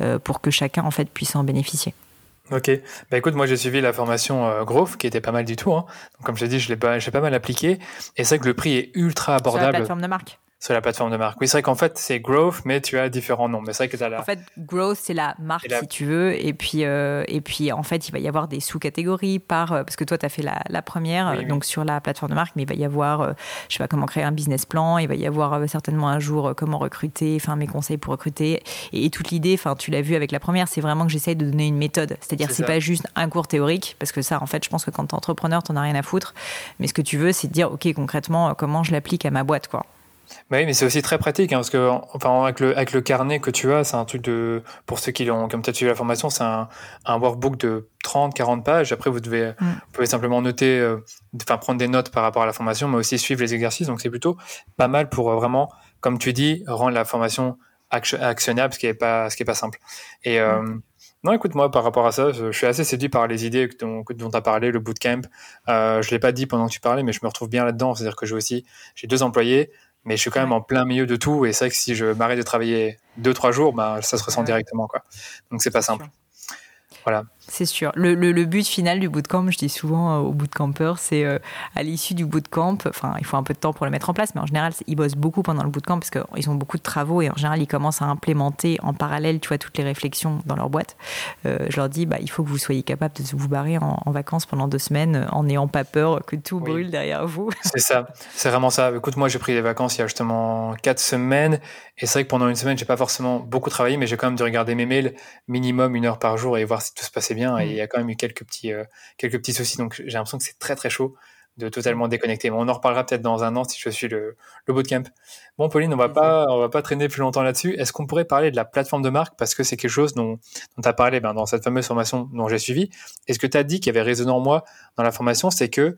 euh, pour que chacun en fait puisse en bénéficier. Ok, bah écoute, moi j'ai suivi la formation euh, Growth qui était pas mal du tout. Hein. Donc, comme je l'ai dit, je l'ai pas, j'ai pas mal appliqué. Et c'est vrai que le prix est ultra abordable. Sur la plateforme de marque sur la plateforme de marque. Oui, c'est vrai qu'en fait, c'est Growth, mais tu as différents noms. Mais c'est vrai que tu as la... En fait, Growth, c'est la marque, si tu veux. Et puis, euh, et puis, en fait, il va y avoir des sous-catégories par... Euh, parce que toi, tu as fait la, la première, donc sur la plateforme de marque, mais il va y avoir, euh, je sais pas, comment créer un business plan. Il va y avoir certainement un jour comment recruter, enfin, mes conseils pour recruter. Et, toute l'idée, enfin, tu l'as vu avec la première, c'est vraiment que j'essaye de donner une méthode. C'est-à-dire, c'est pas juste un cours théorique, parce que ça, en fait, je pense que quand tu es entrepreneur, tu n'en as rien à foutre. Mais ce que tu veux, c'est de dire, OK, concrètement, comment je l'applique à ma boîte, quoi. Bah oui, mais c'est aussi très pratique, hein, parce que enfin, avec, le, avec le carnet que tu as, c'est un truc de. Pour ceux qui ont, comme tu as suivi la formation, c'est un, un, workbook de 30, 40 pages. Après, vous, devez, mm. vous pouvez simplement noter, euh, enfin, prendre des notes par rapport à la formation, mais aussi suivre les exercices. Donc, c'est plutôt pas mal pour euh, vraiment, comme tu dis, rendre la formation actionnable, ce qui est pas, ce qui est pas simple. Et. Euh, mm. Non, écoute, moi, par rapport à ça, je, suis assez séduit par les idées dont, tu as parlé, le bootcamp. Euh, je l'ai pas dit pendant que tu parlais, mais je me retrouve bien là-dedans. C'est-à-dire que j'ai aussi, j'ai deux employés, mais je suis quand même en plein milieu de tout et c'est vrai que si je m'arrête de travailler deux trois jours bah, ça se ressent directement quoi. Donc c'est pas simple. voilà c'est sûr. Le, le, but final du bootcamp, je dis souvent euh, aux bootcampers, c'est euh, à l'issue du bootcamp, enfin, il faut un peu de temps pour le mettre en place, mais en général, ils bossent beaucoup pendant le bootcamp parce qu'ils ont beaucoup de travaux et en général, ils commencent à implémenter en parallèle, tu vois, toutes les réflexions dans leur boîte. Euh, je leur dis, bah, il faut que vous soyez capable de vous barrer en, vacances pendant deux semaines en n'ayant pas peur que tout brûle derrière vous. <laughs> C'est ça, c'est vraiment ça. Écoute, moi, j'ai pris des vacances il y a justement quatre semaines et c'est vrai que pendant une semaine, j'ai pas forcément beaucoup travaillé, mais j'ai quand même dû regarder mes mails minimum une heure par jour et voir si tout se passait bien. Et il y a quand même eu quelques petits, euh, quelques petits soucis. Donc j'ai l'impression que c'est très très chaud de totalement déconnecter. Mais on en reparlera peut-être dans un an si je suis le, le bootcamp. Bon, Pauline, on va pas, on va pas traîner plus longtemps là-dessus. Est-ce qu'on pourrait parler de la plateforme de marque? Parce que c'est quelque chose dont, dont tu as parlé ben, dans cette fameuse formation dont j'ai suivi. Et ce que tu as dit qui avait résonné en moi dans la formation, c'est que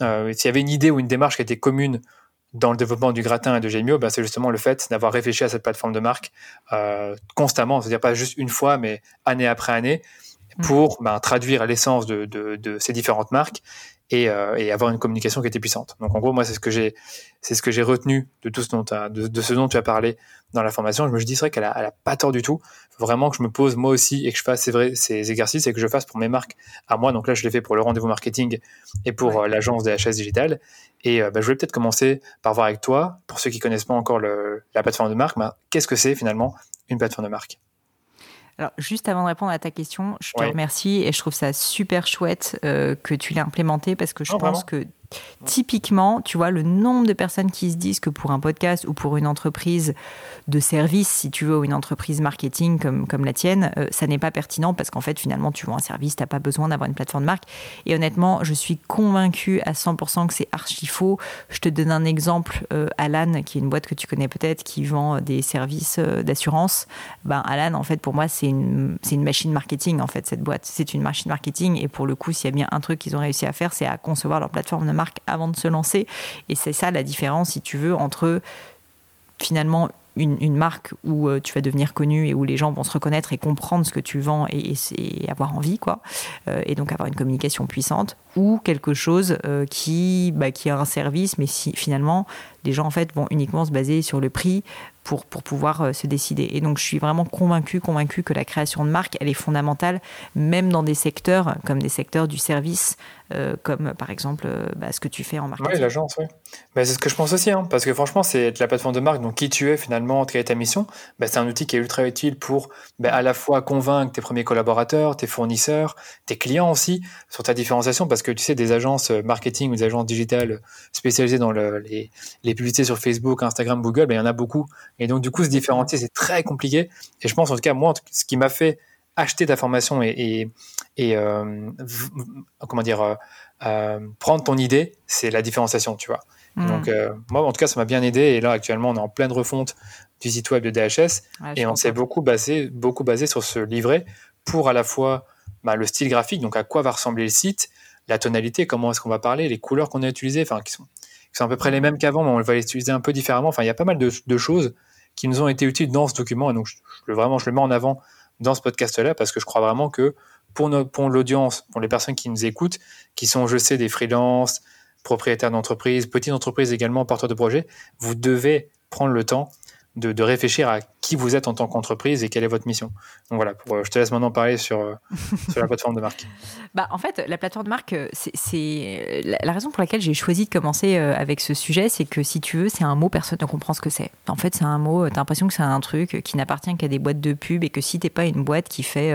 euh, s'il y avait une idée ou une démarche qui était commune dans le développement du gratin et de Gemio, ben c'est justement le fait d'avoir réfléchi à cette plateforme de marque euh, constamment, c'est-à-dire pas juste une fois, mais année après année. Pour ben, traduire l'essence de, de, de, ces différentes marques et, euh, et, avoir une communication qui était puissante. Donc en gros, moi, c'est ce que j'ai, c'est ce que j'ai retenu de tout ce dont, de, de, ce dont tu as parlé dans la formation. Je me dis, c'est vrai qu'elle a, elle a pas tort du tout. Faut vraiment que je me pose moi aussi et que je fasse, ces exercices et que je fasse pour mes marques à moi. Donc là, je l'ai fait pour le rendez-vous marketing et pour euh, l'agence de HS Digital. Et euh, ben, je vais peut-être commencer par voir avec toi, pour ceux qui connaissent pas encore le, la plateforme de marque, ben, qu'est-ce que c'est finalement une plateforme de marque? Alors, juste avant de répondre à ta question, je te remercie et je trouve ça super chouette euh, que tu l'aies implémenté parce que je oh, pense que Typiquement, tu vois, le nombre de personnes qui se disent que pour un podcast ou pour une entreprise de service, si tu veux, ou une entreprise marketing comme, comme la tienne, euh, ça n'est pas pertinent parce qu'en fait, finalement, tu vends un service, tu n'as pas besoin d'avoir une plateforme de marque. Et honnêtement, je suis convaincue à 100% que c'est archi faux. Je te donne un exemple, euh, Alan, qui est une boîte que tu connais peut-être, qui vend des services euh, d'assurance. Ben, Alan, en fait, pour moi, c'est une, c'est une machine marketing, en fait, cette boîte. C'est une machine marketing. Et pour le coup, s'il y a bien un truc qu'ils ont réussi à faire, c'est à concevoir leur plateforme de marque avant de se lancer. Et c'est ça la différence, si tu veux, entre finalement une, marque où euh, tu vas devenir connu et où les gens vont se reconnaître et comprendre ce que tu vends et, avoir envie, quoi. Euh, et donc avoir une communication puissante, ou quelque chose euh, qui, bah, qui a un service, mais si finalement les gens en fait vont uniquement se baser sur le prix pour, pour pouvoir se décider. Et donc, je suis vraiment convaincue, convaincue que la création de marque, elle est fondamentale, même dans des secteurs comme des secteurs du service, euh, comme par exemple euh, bah, ce que tu fais en marketing. Oui, l'agence, oui. Bah, c'est ce que je pense aussi, hein, parce que franchement, c'est la plateforme de marque, donc qui tu es finalement, quelle est ta mission, bah, c'est un outil qui est ultra utile pour à la fois convaincre tes premiers collaborateurs, tes fournisseurs, tes clients aussi, sur ta différenciation, parce que tu sais, des agences euh, marketing ou des agences digitales spécialisées dans le, les, les, publicités sur Facebook, Instagram, Google, il y en a beaucoup. Et donc, du coup, se différencier, c'est très compliqué. Et je pense, en tout cas, moi, ce qui m'a fait acheter ta formation et, et, euh, comment dire euh, euh, prendre ton idée, c'est la différenciation, tu vois. Hmm. Donc moi, en tout cas, ça m'a bien aidé. Et là, actuellement, on est en pleine refonte du site web de DHS et on s'est beaucoup basé, beaucoup basé sur ce livret pour à la fois bah, le style graphique, donc à quoi va ressembler le site, la tonalité, comment est-ce qu'on va parler, les couleurs qu'on a utilisées, enfin qui sont, qui sont à peu près les mêmes qu'avant, mais on va les utiliser un peu différemment. Enfin, il y a pas mal de, de, choses qui nous ont été utiles dans ce document et donc je, je, vraiment je le mets en avant dans ce podcast-là parce que je crois vraiment que pour, l'audience, pour les personnes qui nous écoutent, qui sont, je sais, des freelances, propriétaires d'entreprises, petites entreprises également, porteurs de projets, vous devez prendre le temps de, réfléchir à qui vous êtes en tant qu'entreprise et quelle est votre mission. Donc voilà, pour, je te laisse maintenant parler sur, euh, <laughs> sur la plateforme de marque. Bah, en fait, la plateforme de marque, euh, c'est la, raison pour laquelle j'ai choisi de commencer euh, avec ce sujet, c'est que si tu veux, c'est un mot, personne ne comprend ce que c'est. En fait, c'est un mot, tu as l'impression que c'est un truc qui n'appartient qu'à des boîtes de pub et que si t'es pas une boîte qui fait,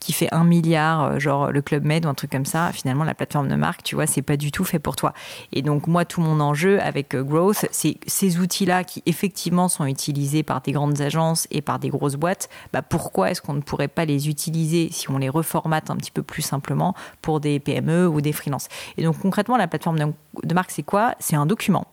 qui fait un milliard, genre le Club Med ou un truc comme ça, finalement, la plateforme de marque, tu vois, c'est pas du tout fait pour toi. Et donc, moi, tout mon enjeu avec Growth, c'est ces outils-là qui effectivement sont utilisés par des grandes agences et par des grosses boîtes, bah pourquoi est-ce qu'on ne pourrait pas les utiliser si on les reformate un petit peu plus simplement pour des PME ou des freelances? Et donc concrètement, la plateforme de marque, c'est quoi? C'est un document.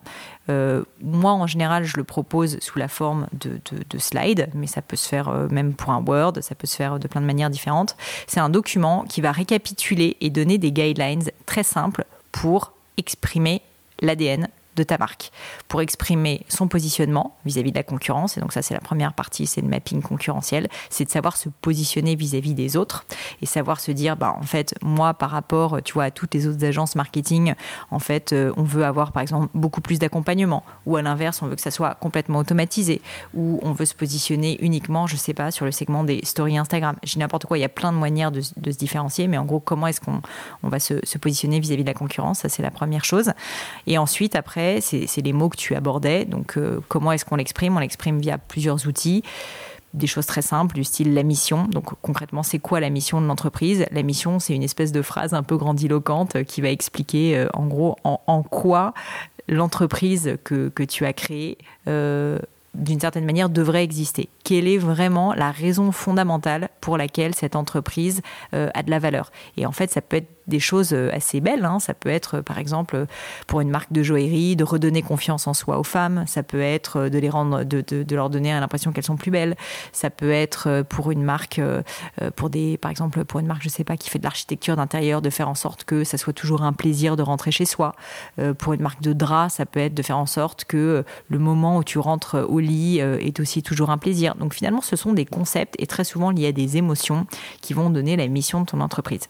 Euh, moi, en général, je le propose sous la forme de, de, slides, mais ça peut se faire euh, même pour un Word, ça peut se faire de plein de manières différentes. C'est un document qui va récapituler et donner des guidelines très simples pour exprimer l'ADN de ta marque pour exprimer son positionnement vis-à-vis de la concurrence. Et donc ça, c'est la première partie, c'est le mapping concurrentiel. C'est de savoir se positionner vis-à-vis des autres et savoir se dire, bah, en fait, moi, par rapport, tu vois, à toutes les autres agences marketing, en fait, euh, on veut avoir, par exemple, beaucoup plus d'accompagnement. Ou à l'inverse, on veut que ça soit complètement automatisé. Ou on veut se positionner uniquement, je sais pas, sur le segment des stories Instagram. J'ai n'importe quoi, il y a plein de manières de, se différencier. Mais en gros, comment est-ce qu'on on va se positionner vis-à-vis de la concurrence? Ça, c'est la première chose. Et ensuite, après, c'est les mots que tu abordais. Donc, euh, comment est-ce qu'on l'exprime? On l'exprime via plusieurs outils des choses très simples du style la mission. Donc concrètement, c'est quoi la mission de l'entreprise? La mission, c'est une espèce de phrase un peu grandiloquente qui va expliquer euh, en gros en, quoi l'entreprise que, tu as créée euh, d'une certaine manière devrait exister. Quelle est vraiment la raison fondamentale pour laquelle cette entreprise a de la valeur? Et en fait, ça peut être des choses euh, assez belles. Hein. Ça peut être, par exemple, pour une marque de joaillerie, de redonner confiance en soi aux femmes. Ça peut être euh, de les rendre, de, leur donner l'impression qu'elles sont plus belles. Ça peut être euh, pour une marque, pour des, par exemple, pour une marque, je sais pas, qui fait de l'architecture d'intérieur, de faire en sorte que ça soit toujours un plaisir de rentrer chez soi. pour une marque de drap, ça peut être de faire en sorte que le moment où tu rentres au lit est aussi toujours un plaisir. Donc finalement, ce sont des concepts et très souvent liés à des émotions qui vont donner la mission de ton entreprise.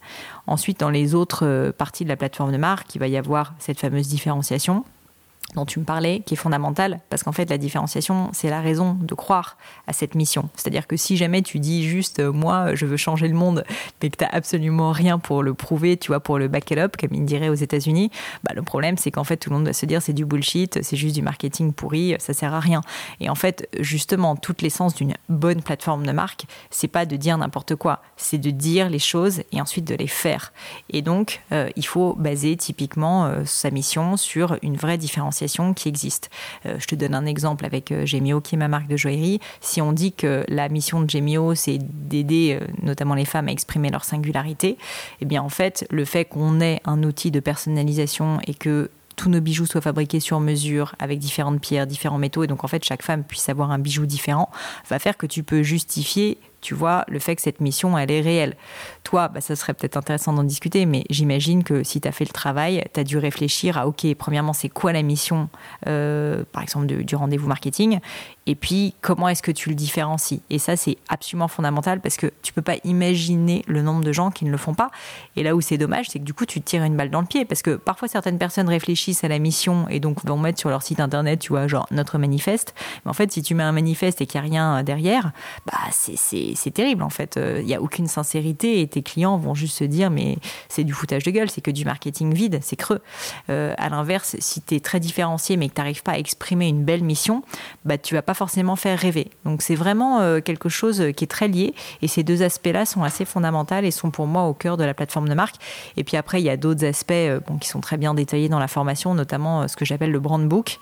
Ensuite, dans les autres euh, parties de la plateforme de marque, il va y avoir cette fameuse différenciation dont tu me parlais, qui est fondamentale, parce qu'en fait, la différenciation, c'est la raison de croire à cette mission. C'est-à-dire que si jamais tu dis juste, euh, moi, je veux changer le monde, mais que tu n'as absolument rien pour le prouver, tu vois, pour le back up, comme ils diraient aux États-Unis, bah, le problème, c'est qu'en fait, tout le monde va se dire, c'est du bullshit, c'est juste du marketing pourri, ça sert à rien. Et en fait, justement, toute l'essence d'une bonne plateforme de marque, c'est pas de dire n'importe quoi, c'est de dire les choses et ensuite de les faire. Et donc, euh, il faut baser typiquement euh, sa mission sur une vraie différenciation qui existent. Euh, je te donne un exemple avec euh, Gemio, qui est ma marque de joaillerie. Si on dit que la mission de Gemio, c'est d'aider euh, notamment les femmes à exprimer leur singularité, eh bien en fait, le fait qu'on ait un outil de personnalisation et que tous nos bijoux soient fabriqués sur mesure avec différentes pierres, différents métaux, et donc en fait chaque femme puisse avoir un bijou différent, va faire que tu peux justifier tu vois, le fait que cette mission, elle est réelle. Toi, bah, ça serait peut-être intéressant d'en discuter, mais j'imagine que si tu as fait le travail, tu as dû réfléchir à, OK, premièrement, c'est quoi la mission, euh, par exemple, du rendez-vous marketing? Et puis, comment est-ce que tu le différencies? Et ça, c'est absolument fondamental parce que tu peux pas imaginer le nombre de gens qui ne le font pas. Et là où c'est dommage, c'est que du coup, tu tires une balle dans le pied parce que parfois, certaines personnes réfléchissent à la mission et donc vont mettre sur leur site internet, tu vois, genre notre manifeste. Mais en fait, si tu mets un manifeste et qu'il n'y a rien derrière, bah, c'est terrible en fait. Il n'y a aucune sincérité et tes clients vont juste se dire, mais c'est du foutage de gueule, c'est que du marketing vide, c'est creux. Euh, à l'inverse, si tu es très différencié mais que tu n'arrives pas à exprimer une belle mission, bah, tu vas pas forcément faire rêver. Donc c'est vraiment euh, quelque chose qui est très lié et ces deux aspects-là sont assez fondamentaux et sont pour moi au cœur de la plateforme de marque. Et puis après, il y a d'autres aspects euh, qui sont très bien détaillés dans la formation, notamment euh, ce que j'appelle le brand book.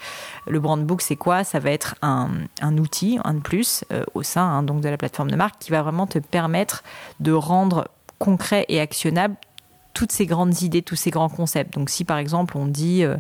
Le brand book, c'est quoi? Ça va être un, un, outil, un de plus, au sein hein, donc de la plateforme de marque qui va vraiment te permettre de rendre concret et actionnable toutes ces grandes idées, tous ces grands concepts. Donc si par exemple on dit, euh,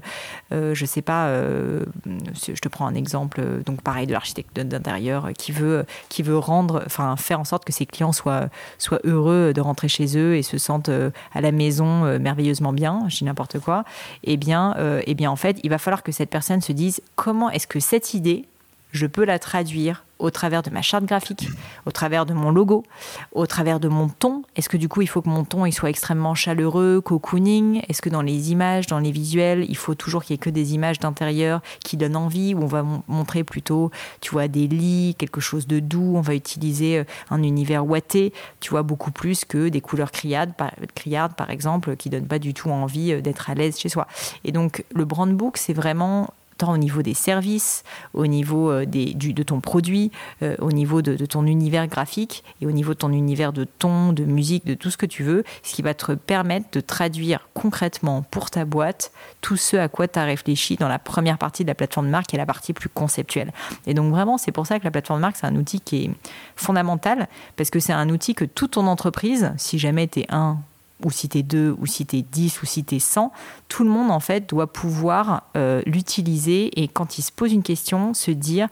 euh je sais pas, euh, je te prends un exemple, donc pareil de l'architecte d'intérieur qui veut, qui veut rendre, enfin faire en sorte que ses clients soient, soient heureux de rentrer chez eux et se sentent euh, à la maison merveilleusement bien, je dis n'importe quoi. Eh bien, eh bien en fait, il va falloir que cette personne se dise comment est-ce que cette idée je peux la traduire au travers de ma charte graphique, au travers de mon logo, au travers de mon ton. Est-ce que du coup, il faut que mon ton il soit extrêmement chaleureux, cocooning? Est-ce que dans les images, dans les visuels, il faut toujours qu'il y ait que des images d'intérieur qui donnent envie, où on va montrer plutôt, tu vois, des lits, quelque chose de doux, on va utiliser euh, un univers ouaté, tu vois, beaucoup plus que des couleurs criardes, par, criardes, par exemple, qui donnent pas du tout envie euh, d'être à l'aise chez soi. Et donc, le brand book, c'est vraiment tant au niveau des services, au niveau euh, des, du, de ton produit, euh, au niveau de, ton univers graphique et au niveau de ton univers de ton, de musique, de tout ce que tu veux, ce qui va te permettre de traduire concrètement pour ta boîte tout ce à quoi tu as réfléchi dans la première partie de la plateforme de marque est la partie plus conceptuelle. Et donc vraiment, c'est pour ça que la plateforme de marque, c'est un outil qui est fondamental parce que c'est un outil que toute ton entreprise, si jamais tu es un ou si tu es 2, ou si tu es 10, ou si tu es 100, tout le monde en fait doit pouvoir euh, l'utiliser et quand il se pose une question, se dire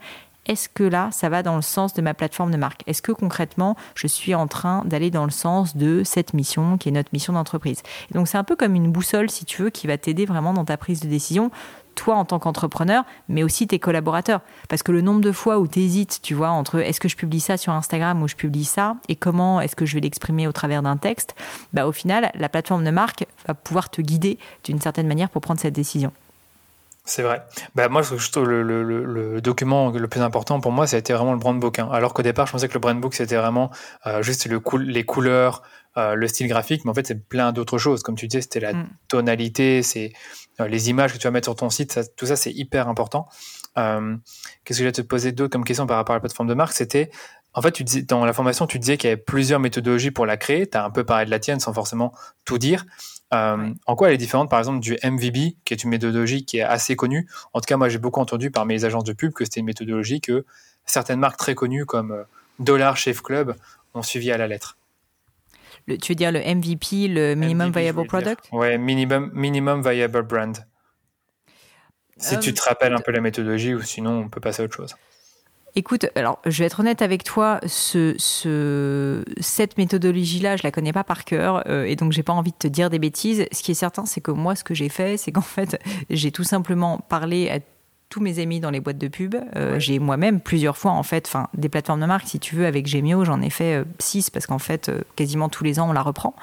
est-ce que là, ça va dans le sens de ma plateforme de marque? Est-ce que concrètement, je suis en train d'aller dans le sens de cette mission qui est notre mission d'entreprise? Donc c'est un peu comme une boussole, si tu veux, qui va t'aider vraiment dans ta prise de décision toi en tant qu'entrepreneur, mais aussi tes collaborateurs. Parce que le nombre de fois où tu hésites, tu vois, entre est-ce que je publie ça sur Instagram ou je publie ça, et comment est-ce que je vais l'exprimer au travers d'un texte, bah, au final, la plateforme de marque va pouvoir te guider d'une certaine manière pour prendre cette décision. C'est vrai. Bah, moi, je trouve le, le, document le plus important pour moi, ça a été vraiment le brand book. Alors qu'au départ, je pensais que le brand book, c'était vraiment euh, juste le les couleurs, euh, le style graphique, mais en fait, c'est plein d'autres choses. Comme tu disais, c'était la mm. tonalité, c'est euh, les images que tu vas mettre sur ton site, tout ça, c'est hyper important. Euh, qu'est-ce que je vais te poser d'autre comme question par rapport à la plateforme de marque? C'était, en fait, tu disais, dans la formation, tu disais qu'il y avait plusieurs méthodologies pour la créer. Tu as un peu parlé de la tienne sans forcément tout dire. En quoi elle est différente, par exemple, du MVB, qui est une méthodologie qui est assez connue? En tout cas, moi, j'ai beaucoup entendu par mes agences de pub que c'était une méthodologie que certaines marques très connues comme Dollar Shave Club ont suivi à la lettre. Tu veux dire le MVP, le Minimum Viable Product? Ouais, minimum, minimum Viable Brand. Si tu te rappelles un peu la méthodologie, ou sinon on peut passer à autre chose. Écoute, alors je vais être honnête avec toi, ce, cette méthodologie-là, je la connais pas par cœur euh, et donc j'ai pas envie de te dire des bêtises. Ce qui est certain, c'est que moi, ce que j'ai fait, c'est qu'en <laughs> fait, j'ai tout simplement parlé à tous mes amis dans les boîtes de pub. Euh, j'ai moi-même plusieurs fois, en fait, enfin, des plateformes de marque, si tu veux, avec Gemio, j'en ai fait 6 euh, parce qu'en fait, euh, quasiment tous les ans, on la reprend.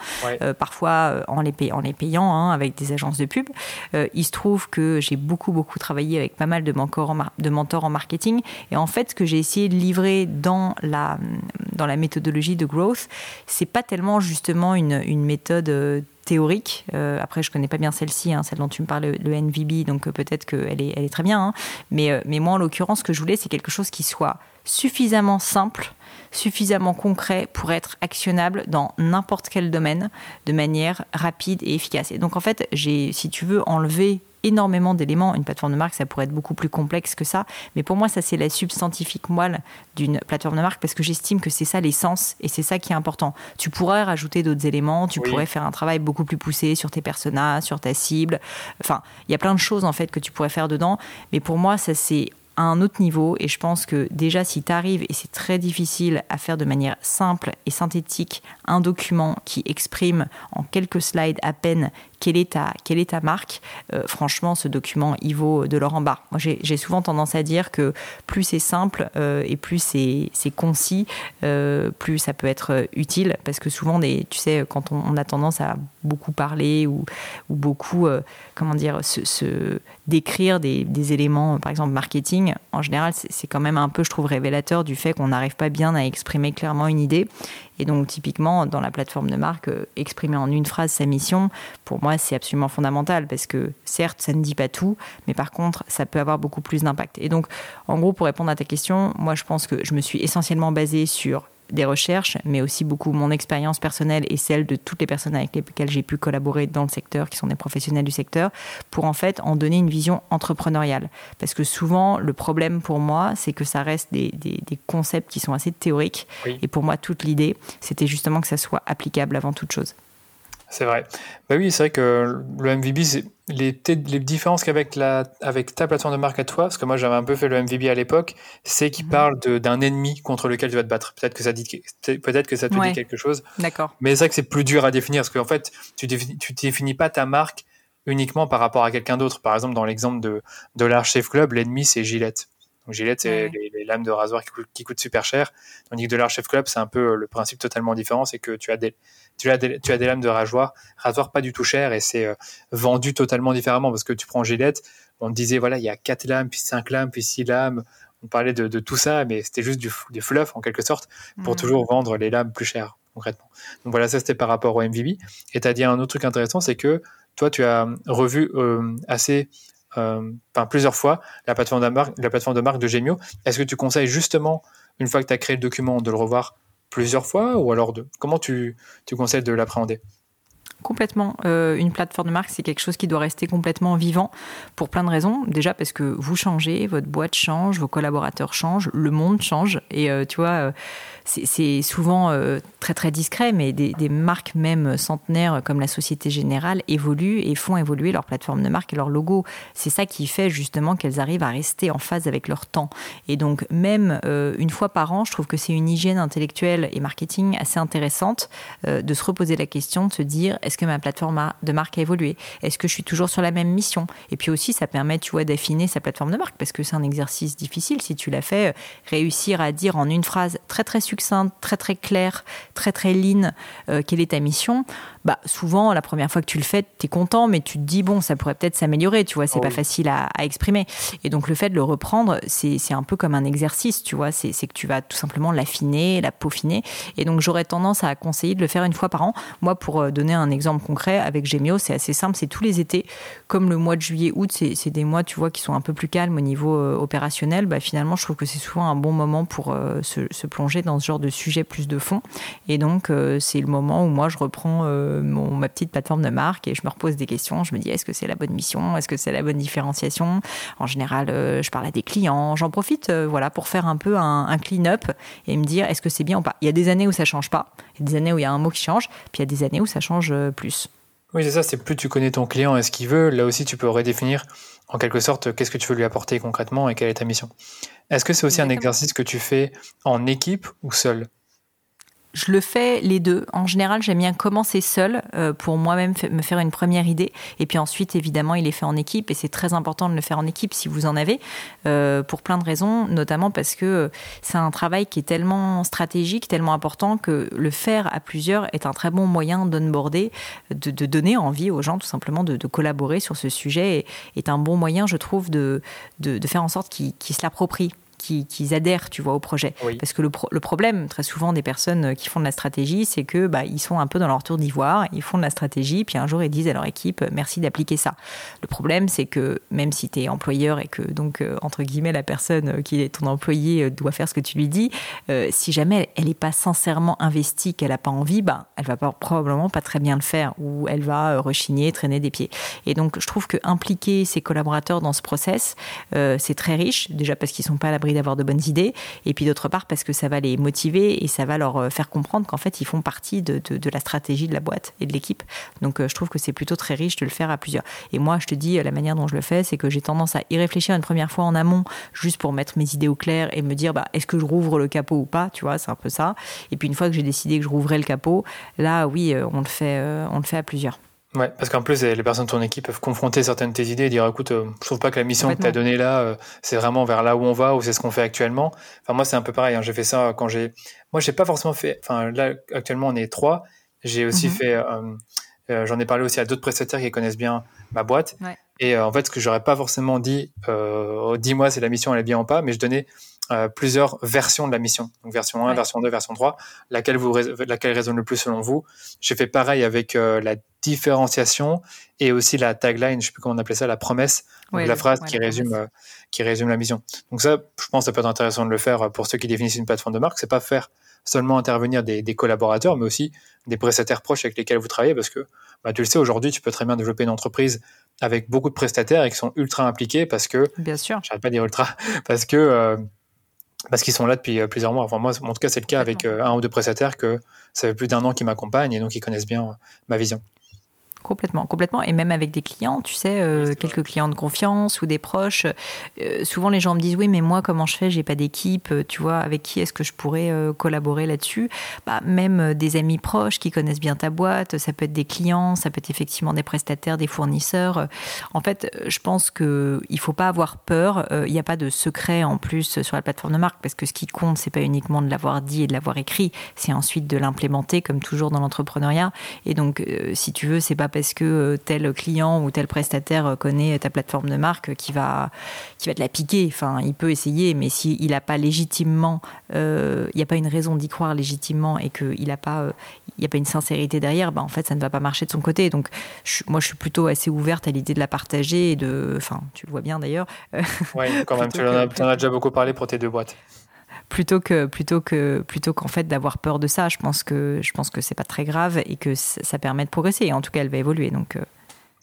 parfois en les, en les payant hein, avec des agences de pub. il se trouve que j'ai beaucoup, beaucoup travaillé avec pas mal de mentors, en de mentors en marketing. Et en fait, ce que j'ai essayé de livrer dans la, dans la méthodologie de growth, c'est pas tellement justement une, une méthode théorique. Euh, après, je connais pas bien celle-ci, hein, celle dont tu me parles, le, NVB, donc euh, peut-être qu'elle est, elle est très bien. Hein. Mais, euh, mais moi, en l'occurrence, ce que je voulais, c'est quelque chose qui soit suffisamment simple, suffisamment concret pour être actionnable dans n'importe quel domaine de manière rapide et efficace. Et donc, en fait, j'ai, si tu veux, enlever énormément d'éléments. Une plateforme de marque, ça pourrait être beaucoup plus complexe que ça. Mais pour moi, ça, c'est la substantifique moelle d'une plateforme de marque parce que j'estime que c'est ça l'essence et c'est ça qui est important. Tu pourrais rajouter d'autres éléments, tu pourrais faire un travail beaucoup plus poussé sur tes personas, sur ta cible. Enfin, il y a plein de choses, en fait, que tu pourrais faire dedans. Mais pour moi, ça, c'est à un autre niveau. Et je pense que déjà, si tu arrives, et c'est très difficile à faire de manière simple et synthétique, un document qui exprime en quelques slides à peine quelle est ta, quelle est ta marque, euh, franchement, ce document, il vaut de l'or en bas. Moi, j'ai souvent tendance à dire que plus c'est simple euh, et plus c'est concis, euh, plus ça peut être utile. Parce que souvent, des, tu sais, quand on, a tendance à beaucoup parler ou, ou beaucoup, comment dire, se, décrire des, éléments, par exemple, marketing, en général, c'est quand même un peu, je trouve, révélateur du fait qu'on n'arrive pas bien à exprimer clairement une idée. Et donc, typiquement, dans la plateforme de marque, euh, exprimer en une phrase sa mission, pour moi, c'est absolument fondamental parce que, certes, ça ne dit pas tout, mais par contre, ça peut avoir beaucoup plus d'impact. Et donc, en gros, pour répondre à ta question, moi, je pense que je me suis essentiellement basée sur des recherches, mais aussi beaucoup mon expérience personnelle et celle de toutes les personnes avec lesquelles j'ai pu collaborer dans le secteur, qui sont des professionnels du secteur, pour en fait en donner une vision entrepreneuriale. Parce que souvent, le problème pour moi, c'est que ça reste des, concepts qui sont assez théoriques. Et pour moi, toute l'idée, c'était justement que ça soit applicable avant toute chose. C'est vrai. Bah oui, c'est vrai que le MVB, les, les, différences qu'avec la, avec ta plateforme de marque à toi, parce que moi j'avais un peu fait le MVB à l'époque, c'est qu'il mhm. parle d'un ennemi contre lequel tu vas te battre. Peut-être que ça dit, peut-être que ça te dit quelque chose. D'accord. Mais c'est vrai que c'est plus dur à définir, parce qu'en fait, tu définis, tu définis pas ta marque uniquement par rapport à quelqu'un d'autre. Par exemple, dans l'exemple de, de l'Arch Chef Club, l'ennemi c'est Gillette. Donc Gillette, c'est les, lames de rasoir qui, coûtent, super cher. Tandis que de Chef Club, c'est un peu le principe totalement différent, c'est que tu as des, tu as des, tu as des lames de rasoir, rasoir pas du tout cher et c'est euh, vendu totalement différemment parce que tu prends Gillette, on te disait voilà, il y a quatre lames, puis cinq lames, puis six lames. On parlait de, de tout ça, mais c'était juste du, du, fluff en quelque sorte pour mmh. toujours vendre les lames plus chères concrètement. Donc voilà, ça c'était par rapport au MVB. Et tu as dit un autre truc intéressant, c'est que toi tu as revu euh, assez enfin plusieurs fois la plateforme de marque, de marque Gemio. Est-ce que tu conseilles justement, une fois que tu as créé le document, de le revoir plusieurs fois ou alors de comment tu conseilles de l'appréhender? Complètement. Euh, une plateforme de marque, c'est quelque chose qui doit rester complètement vivant pour plein de raisons. Déjà parce que vous changez, votre boîte change, vos collaborateurs changent, le monde change. Et euh, tu vois, euh, c'est souvent très très discret, mais des, marques même centenaires comme la Société Générale évoluent et font évoluer leur plateforme de marque et leur logo. C'est ça qui fait justement qu'elles arrivent à rester en phase avec leur temps. Et donc même une fois par an, je trouve que c'est une hygiène intellectuelle et marketing assez intéressante de se reposer la question, de se dire est-ce que ma plateforme de marque a évolué? Est-ce que je suis toujours sur la même mission? Et puis aussi, ça permet, tu vois, d'affiner sa plateforme de marque parce que c'est un exercice difficile. Si tu l'as fait, euh, réussir à dire en une phrase très très succincte, très très claire, très très lean, euh, quelle est ta mission bah, souvent, la première fois que tu le fais, tu es content, mais tu te dis, bon, ça pourrait peut-être s'améliorer, tu vois, c'est oh pas facile à, exprimer. Et donc, le fait de le reprendre, c'est un peu comme un exercice, tu vois, c'est que tu vas tout simplement l'affiner, la peaufiner. Et donc, j'aurais tendance à conseiller de le faire une fois par an. Moi, pour euh, donner un exemple concret, avec Gemio, c'est assez simple, c'est tous les étés, comme le mois de juillet, août, c'est des mois, tu vois, qui sont un peu plus calmes au niveau euh, opérationnel. Bah, finalement, je trouve que c'est souvent un bon moment pour euh, se, plonger dans ce genre de sujet plus de fond. Et donc, c'est le moment où moi, je reprends mon, ma petite plateforme de marque et je me repose des questions. Je me dis est-ce que c'est la bonne mission? Est-ce que c'est la bonne différenciation? En général, euh, je parle à des clients. J'en profite euh, voilà, pour faire un peu un, clean-up et me dire est-ce que c'est bien ou pas? Il y a des années où ça change pas. Il y a des années où il y a un mot qui change. Puis il y a des années où ça change euh, plus. Oui, c'est ça. C'est plus tu connais ton client et ce qu'il veut. Là aussi, tu peux redéfinir en quelque sorte qu'est-ce que tu veux lui apporter concrètement et quelle est ta mission. Est-ce que c'est aussi un exercice que tu fais en équipe ou seul? Je le fais les deux. En général, j'aime bien commencer seul euh, pour moi-même me faire une première idée. Et puis ensuite, évidemment, il est fait en équipe. Et c'est très important de le faire en équipe si vous en avez, euh, pour plein de raisons, notamment parce que c'est un travail qui est tellement stratégique, tellement important que le faire à plusieurs est un très bon moyen d'onboarder, de, de donner envie aux gens tout simplement de, collaborer sur ce sujet. Et est un bon moyen, je trouve, de, de, de faire en sorte qu'ils se l'approprient qu'ils adhèrent, tu vois, au projet. Parce que le, le, problème, très souvent, des personnes qui font de la stratégie, c'est que bah, ils sont un peu dans leur tour d'ivoire, ils font de la stratégie, puis un jour ils disent à leur équipe merci d'appliquer ça. Le problème, c'est que même si tu es employeur et que donc euh, entre guillemets la personne qui est ton employé euh, doit faire ce que tu lui dis, euh, si jamais elle n'est pas sincèrement investie, qu'elle n'a pas envie, bah, elle va pas, probablement pas très bien le faire ou elle va rechigner, traîner des pieds. Et donc je trouve que impliquer ses collaborateurs dans ce process, c'est très riche, déjà parce qu'ils sont pas à la d'avoir de bonnes idées, et puis d'autre part parce que ça va les motiver et ça va leur faire comprendre qu'en fait ils font partie de, de, la stratégie de la boîte et de l'équipe. Donc je trouve que c'est plutôt très riche de le faire à plusieurs. Et moi, je te dis, la manière dont je le fais, c'est que j'ai tendance à y réfléchir une première fois en amont, juste pour mettre mes idées au clair et me dire, bah, est-ce que je rouvre le capot ou pas, tu vois, c'est un peu ça. Et puis une fois que j'ai décidé que je rouvrais le capot, là, oui, on le fait, on le fait à plusieurs. Ouais, parce qu'en plus, les personnes de ton équipe peuvent confronter certaines de tes idées et dire écoute, euh, je trouve pas que la mission que tu as donnée là, euh, c'est vraiment vers là où on va ou c'est ce qu'on fait actuellement. Enfin, moi, c'est un peu pareil. Hein. J'ai fait ça quand j'ai. Moi, j'ai pas forcément fait. Enfin, là, actuellement, on est trois. J'ai aussi mhm. fait. Euh, j'en ai parlé aussi à d'autres prestataires qui connaissent bien ma boîte. Et en fait, ce que j'aurais pas forcément dit, dis-moi si la mission elle est bien ou pas, mais je donnais euh, plusieurs versions de la mission. Donc version 1, version 2, version 3, laquelle, vous, laquelle résonne le plus selon vous. J'ai fait pareil avec euh, la différenciation et aussi la tagline, je sais plus comment on appelait ça, la promesse, la phrase qui, résume, euh, qui résume la mission. Donc ça, je pense que ça peut être intéressant de le faire pour ceux qui définissent une plateforme de marque. C'est pas faire seulement intervenir des, des, collaborateurs, mais aussi des prestataires proches avec lesquels vous travaillez, parce que bah, tu le sais, aujourd'hui, tu peux très bien développer une entreprise avec beaucoup de prestataires et qui sont ultra impliqués parce que, bien sûr, j'arrête pas dire ultra, <laughs> parce que parce qu'ils sont là depuis euh, plusieurs mois. Enfin, moi, en tout cas, c'est le cas avec euh, un ou deux prestataires que ça fait plus d'un an qu'ils m'accompagnent et donc ils connaissent bien euh, ma vision. Complètement, complètement. Et même avec des clients, tu sais, euh, quelques clients de confiance ou des proches. Euh, souvent, les gens me disent Oui, mais moi, comment je fais? J'ai pas d'équipe. Euh, tu vois, avec qui est-ce que je pourrais collaborer là-dessus? Bah, Même des amis proches qui connaissent bien ta boîte. Ça peut être des clients, ça peut être effectivement des prestataires, des fournisseurs. En fait, je pense qu'il ne faut pas avoir peur. Il n'y a pas de secret en plus sur la plateforme de marque parce que ce qui compte, c'est pas uniquement de l'avoir dit et de l'avoir écrit, c'est ensuite de l'implémenter, comme toujours dans l'entrepreneuriat. Et donc, si tu veux, c'est pas parce que euh, tel client ou tel prestataire euh, connaît ta plateforme de marque qui va, qui va te la piquer. Enfin, il peut essayer, mais s'il n'a pas légitimement, euh, il n'y a pas une raison d'y croire légitimement et qu'il n'a pas, il n'y a pas une sincérité derrière, bah, en fait, ça ne va pas marcher de son côté. Donc, moi, je suis plutôt assez ouverte à l'idée de la partager et de, enfin, tu le vois bien d'ailleurs. Oui, quand <laughs> même, tu en, as, déjà beaucoup parlé pour tes deux boîtes plutôt que plutôt que plutôt qu'en fait d'avoir peur de ça. Je pense que je pense que c'est pas très grave et que ça permet de progresser. Et en tout cas, elle va évoluer. Donc euh.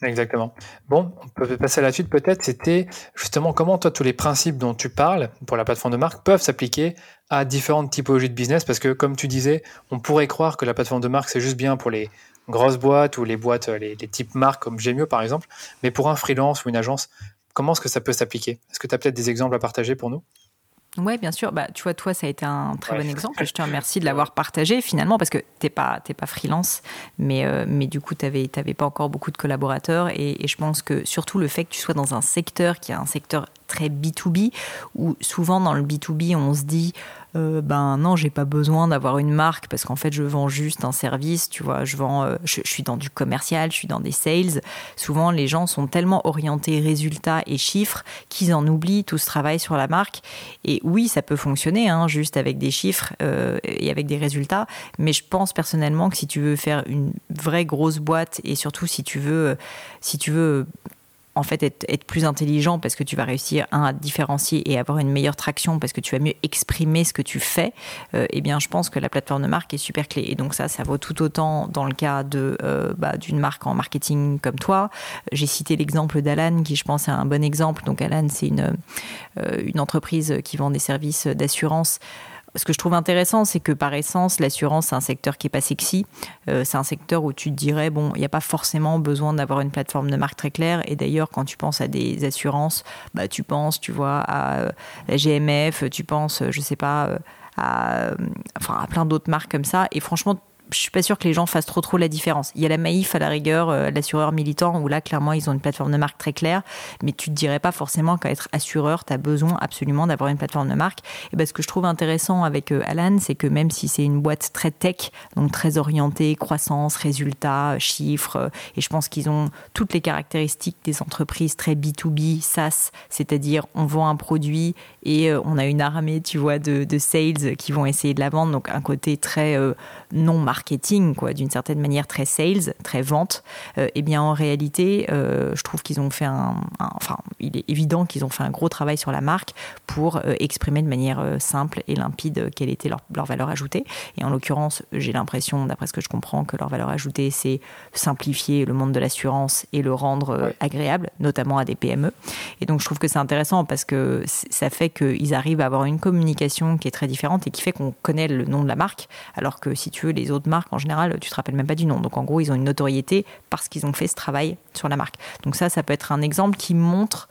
Exactement. Bon, on peut passer à la suite peut-être. C'était justement comment toi tous les principes dont tu parles pour la plateforme de marque peuvent s'appliquer à différentes typologies de business? Parce que comme tu disais, on pourrait croire que la plateforme de marque c'est juste bien pour les grosses boîtes ou les boîtes les, les types marques comme Gemio par exemple, mais pour un freelance ou une agence, comment est-ce que ça peut s'appliquer? Est-ce que tu as peut-être des exemples à partager pour nous? Oui, bien sûr. Bah, tu vois, toi, ça a été un très bon exemple. Je te remercie de l'avoir partagé finalement parce que tu n'es pas, pas freelance, mais, euh, mais du coup, tu n'avais pas encore beaucoup de collaborateurs. Et, et, je pense que surtout le fait que tu sois dans un secteur qui est un secteur très B2B, où souvent dans le B2B, on se dit euh, ben non, j'ai pas besoin d'avoir une marque parce qu'en fait, je vends juste un service, tu vois, je vends, euh, je, suis dans du commercial, je suis dans des sales. Souvent, les gens sont tellement orientés résultats et chiffres qu'ils en oublient tout ce travail sur la marque. Et oui, ça peut fonctionner, hein, juste avec des chiffres euh, et avec des résultats, mais je pense personnellement que si tu veux faire une vraie grosse boîte et surtout si tu veux, si tu veux en fait être, plus intelligent parce que tu vas réussir à différencier et avoir une meilleure traction parce que tu vas mieux exprimer ce que tu fais, euh, eh bien je pense que la plateforme de marque est super clé. Et donc ça, ça vaut tout autant dans le cas de euh, bah, d'une marque en marketing comme toi. J'ai cité l'exemple d'Alan qui je pense est un bon exemple. Donc Alan, c'est une, euh, une entreprise qui vend des services d'assurance ce que je trouve intéressant, c'est que par essence, l'assurance, c'est un secteur qui est pas sexy. Euh, c'est un secteur où tu te dirais, bon, il n'y a pas forcément besoin d'avoir une plateforme de marque très claire. Et d'ailleurs, quand tu penses à des assurances, bah, tu penses, tu vois, à euh, la GMF, tu penses, je sais pas, euh, à, enfin, à plein d'autres marques comme ça. Et franchement, je suis pas sûre que les gens fassent trop trop la différence. Il y a la Maïf à la rigueur, euh, l'assureur militant, où là, clairement, ils ont une plateforme de marque très claire, mais tu te dirais pas forcément qu'à être assureur, tu as besoin absolument d'avoir une plateforme de marque. Et ben, ce que je trouve intéressant avec euh, Alan, c'est que même si c'est une boîte très tech, donc très orientée, croissance, résultats, chiffres, euh, et je pense qu'ils ont toutes les caractéristiques des entreprises très B2B, SaaS, c'est-à-dire on vend un produit et on a une armée, tu vois, de, de, sales qui vont essayer de la vendre, donc un côté très non marque marketing, quoi, d'une certaine manière très sales, très vente, eh bien en réalité, je trouve qu'ils ont fait un, enfin, il est évident qu'ils ont fait un gros travail sur la marque pour exprimer de manière simple et limpide quelle était leur, leur valeur ajoutée. Et en l'occurrence, j'ai l'impression, d'après ce que je comprends, que leur valeur ajoutée, c'est simplifier le monde de l'assurance et le rendre agréable, notamment à des PME. Et donc, je trouve que c'est intéressant parce que ça fait qu'ils arrivent à avoir une communication qui est très différente et qui fait qu'on connaît le nom de la marque, alors que si tu veux, les autres marques, en général, tu te rappelles même pas du nom. Donc, en gros, ils ont une notoriété parce qu'ils ont fait ce travail sur la marque. Donc, ça, ça peut être un exemple qui montre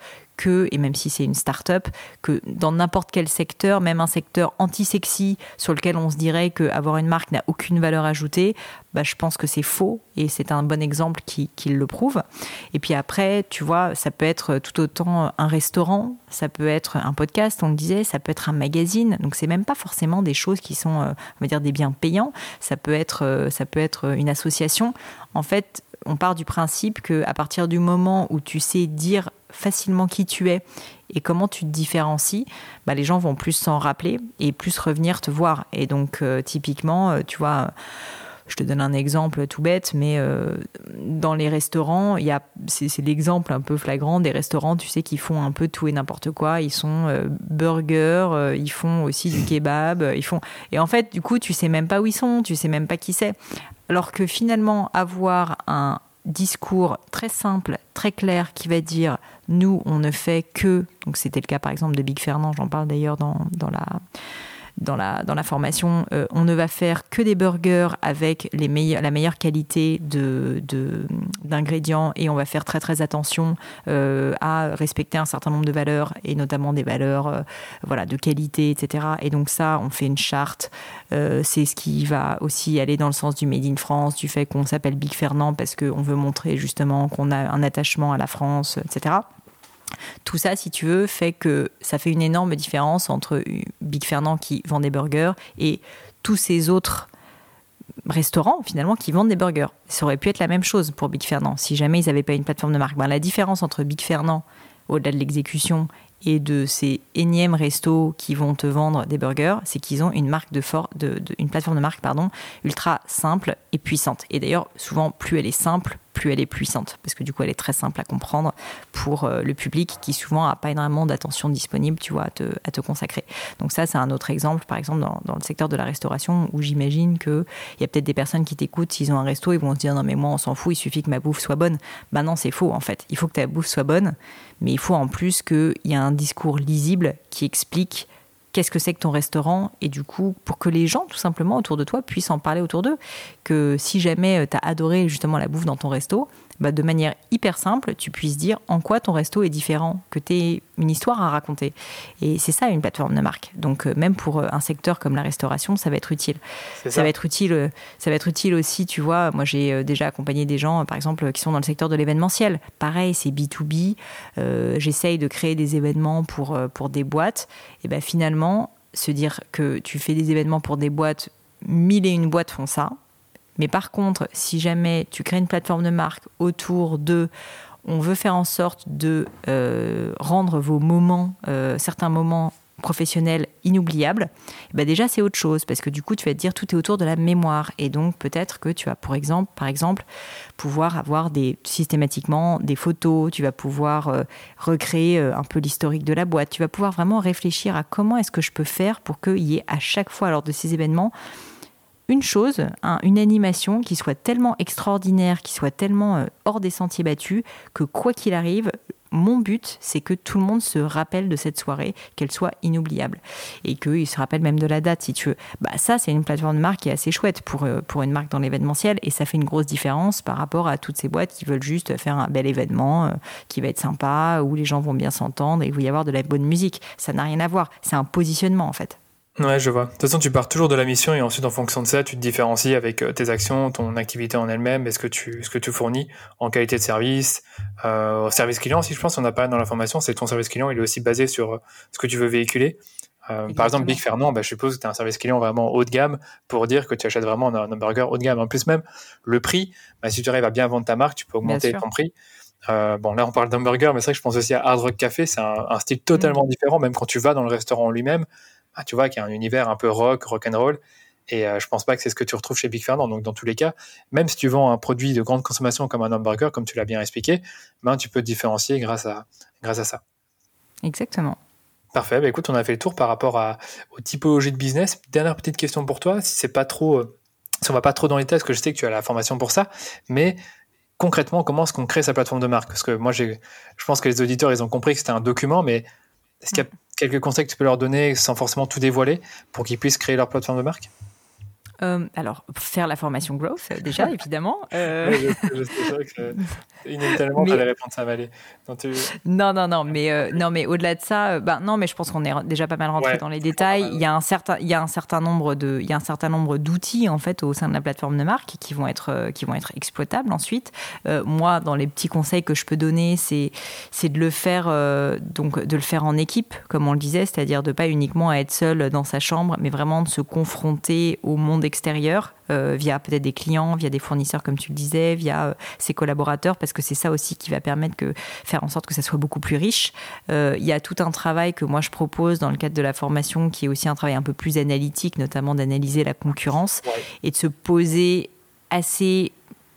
et même si c'est une start-up, que dans n'importe quel secteur, même un secteur anti-sexy sur lequel on se dirait qu'avoir une marque n'a aucune valeur ajoutée, bah, je pense que c'est faux et c'est un bon exemple qui, qui, le prouve. Et puis après, tu vois, ça peut être tout autant un restaurant, ça peut être un podcast, on le disait, ça peut être un magazine. Donc c'est même pas forcément des choses qui sont, euh, on va dire, des biens payants. Ça peut être, euh, ça peut être une association. En fait, on part du principe que à partir du moment où tu sais dire facilement qui tu es et comment tu te différencies, bah, les gens vont plus s'en rappeler et plus revenir te voir. Et donc, euh, typiquement, euh, tu vois, je te donne un exemple tout bête, mais euh, dans les restaurants, il y a, c'est, l'exemple un peu flagrant des restaurants, tu sais, qui font un peu tout et n'importe quoi. Ils sont burgers, ils font aussi du kebab, ils font. Et en fait, du coup, tu sais même pas où ils sont, tu sais même pas qui c'est. Alors que finalement, avoir un discours très simple, très clair, qui va dire nous, on ne fait que, donc c'était le cas par exemple de Big Fernand, j'en parle d'ailleurs dans, dans la dans la, formation, euh, on ne va faire que des burgers avec les la meilleure qualité d'ingrédients et on va faire très très attention euh, à respecter un certain nombre de valeurs et notamment des valeurs euh, voilà, de qualité, etc. Et donc ça, on fait une charte. C'est ce qui va aussi aller dans le sens du Made in France, du fait qu'on s'appelle Big Fernand parce qu'on veut montrer justement qu'on a un attachement à la France, etc. Tout ça, si tu veux, fait que ça fait une énorme différence entre Big Fernand qui vend des burgers et tous ces autres restaurants finalement qui vendent des burgers. Ça aurait pu être la même chose pour Big Fernand si jamais ils n'avaient pas une plateforme de marque. Ben, la différence entre Big Fernand au-delà de l'exécution et de ces énièmes restos qui vont te vendre des burgers, c'est qu'ils ont une une plateforme de marque pardon, ultra simple et puissante. Et d'ailleurs, souvent, plus elle est simple, plus elle est puissante, parce que du coup, elle est très simple à comprendre pour euh, le public qui souvent n'a pas énormément d'attention disponible, tu vois, à te, à te, consacrer. Donc ça, c'est un autre exemple, par exemple, dans, dans le secteur de la restauration, où j'imagine qu'il y a peut-être des personnes qui t'écoutent, s'ils ont un resto, ils vont se dire, non mais moi, on s'en fout, il suffit que ma bouffe soit bonne. Ben non, c'est faux, en fait. Il faut que ta bouffe soit bonne, mais il faut en plus qu'il y ait un discours lisible qui explique qu'est-ce que c'est que ton restaurant et du coup pour que les gens tout simplement autour de toi puissent en parler autour d'eux. Que si jamais euh, tu as adoré justement la bouffe dans ton resto bah, de manière hyper simple, tu puisses dire en quoi ton resto est différent, que tu aies une histoire à raconter. Et c'est ça une plateforme de marque. Donc euh, même pour euh, un secteur comme la restauration, ça va être utile. Ça. va être utile. Euh, ça va être utile aussi, tu vois. Moi, j'ai déjà accompagné des gens, par exemple, qui sont dans le secteur de l'événementiel. Pareil, c'est B2B. J'essaye de créer des événements pour, pour des boîtes. Et ben finalement, se dire que tu fais des événements pour des boîtes, mille et une boîtes font ça. Mais par contre, si jamais tu crées une plateforme de marque autour de on veut faire en sorte de euh, rendre vos moments, euh, certains moments professionnels inoubliables, eh ben déjà c'est autre chose parce que du coup tu vas te dire tout est autour de la mémoire. Et donc peut-être que tu vas pour exemple par exemple pouvoir avoir des systématiquement des photos, tu vas pouvoir euh, recréer un peu l'historique de la boîte, tu vas pouvoir vraiment réfléchir à comment est-ce que je peux faire pour qu'il y ait à chaque fois lors de ces événements une chose, une animation qui soit tellement extraordinaire, qui soit tellement euh, hors des sentiers battus, que quoi qu'il arrive, mon but, c'est que tout le monde se rappelle de cette soirée, qu'elle soit inoubliable. Et qu'il se rappelle même de la date, si tu veux. Bah, ça, c'est une plateforme de marque qui est assez chouette pour, euh, pour une marque dans l'événementiel. Et ça fait une grosse différence par rapport à toutes ces boîtes qui veulent juste faire un bel événement euh, qui va être sympa, où les gens vont bien s'entendre et où il va y avoir de la bonne musique. Ça n'a rien à voir. C'est un positionnement, en fait. Ouais, je vois. De toute façon, tu pars toujours de la mission et ensuite, en fonction de ça, tu te différencies avec euh, tes actions, ton activité en elle-même et ce que tu, ce que tu fournis en qualité de service, euh, service client. Si je pense, on a pas dans l'information, c'est ton service client, il est aussi basé sur euh, ce que tu veux véhiculer. Euh, par exemple, Big Fernand, bah, je suppose que tu as un service client vraiment haut de gamme pour dire que tu achètes vraiment un, hamburger haut de gamme. En plus, même le prix, bah, si tu arrives à bien vendre ta marque, tu peux augmenter ton prix. Euh, bon, là, on parle d'hamburger, mais c'est vrai que je pense aussi à Hard Rock Café. C'est un, un, style totalement mm. différent, même quand tu vas dans le restaurant lui-même. Ah, tu vois, qu'il y a un univers un peu rock, rock and roll. Et je pense pas que c'est ce que tu retrouves chez Big Fernand. Donc, dans tous les cas, même si tu vends un produit de grande consommation comme un hamburger, comme tu l'as bien expliqué, ben, tu peux te différencier grâce à, grâce à ça. Exactement. Parfait. Bah, écoute, on a fait le tour par rapport à, aux typologies de business. Dernière petite question pour toi, si c'est pas trop, si on va pas trop dans les tests, que je sais que tu as la formation pour ça, mais concrètement, comment est-ce qu'on crée sa plateforme de marque? Parce que moi, je pense que les auditeurs, ils ont compris que c'était un document, mais est-ce qu'il y a quelques conseils que tu peux leur donner sans forcément tout dévoiler pour qu'ils puissent créer leur plateforme de marque? Euh, alors, faire la formation growth, euh, déjà, <laughs> évidemment. Euh... Oui, je, sais que inévitablement, tu allais répondre ça, Valé. Non, non, non, mais, euh, non, mais au-delà de ça, ben, non, mais je pense qu'on est déjà pas mal rentré dans les détails. Il y, a un certain, il y a un certain nombre de, il y a un certain nombre d'outils, en fait, au sein de la plateforme de marque qui vont être, qui vont être exploitables ensuite. moi, dans les petits conseils que je peux donner, c'est, c'est de le faire, donc, de le faire en équipe, comme on le disait, c'est-à-dire de pas uniquement être seul dans sa chambre, mais vraiment de se confronter au monde extérieur, euh, via peut-être des clients, via des fournisseurs, comme tu le disais, via euh, ses collaborateurs, parce que c'est ça aussi qui va permettre que faire en sorte que ça soit beaucoup plus riche. Euh, il y a tout un travail que moi je propose dans le cadre de la formation, qui est aussi un travail un peu plus analytique, notamment d'analyser la concurrence et de se poser assez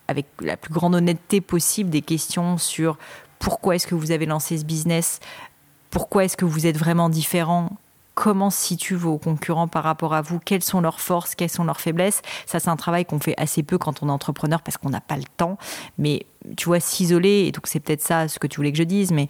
avec la plus grande honnêteté possible des questions sur pourquoi est-ce que vous avez lancé ce business, pourquoi est-ce que vous êtes vraiment différent, comment situent vos concurrents par rapport à vous, quelles sont leurs forces, quelles sont leurs faiblesses? Ça, c'est un travail qu'on fait assez peu quand on est entrepreneur parce qu'on n'a pas le temps. Mais tu vois, s'isoler, et donc c'est peut-être ça ce que tu voulais que je dise, mais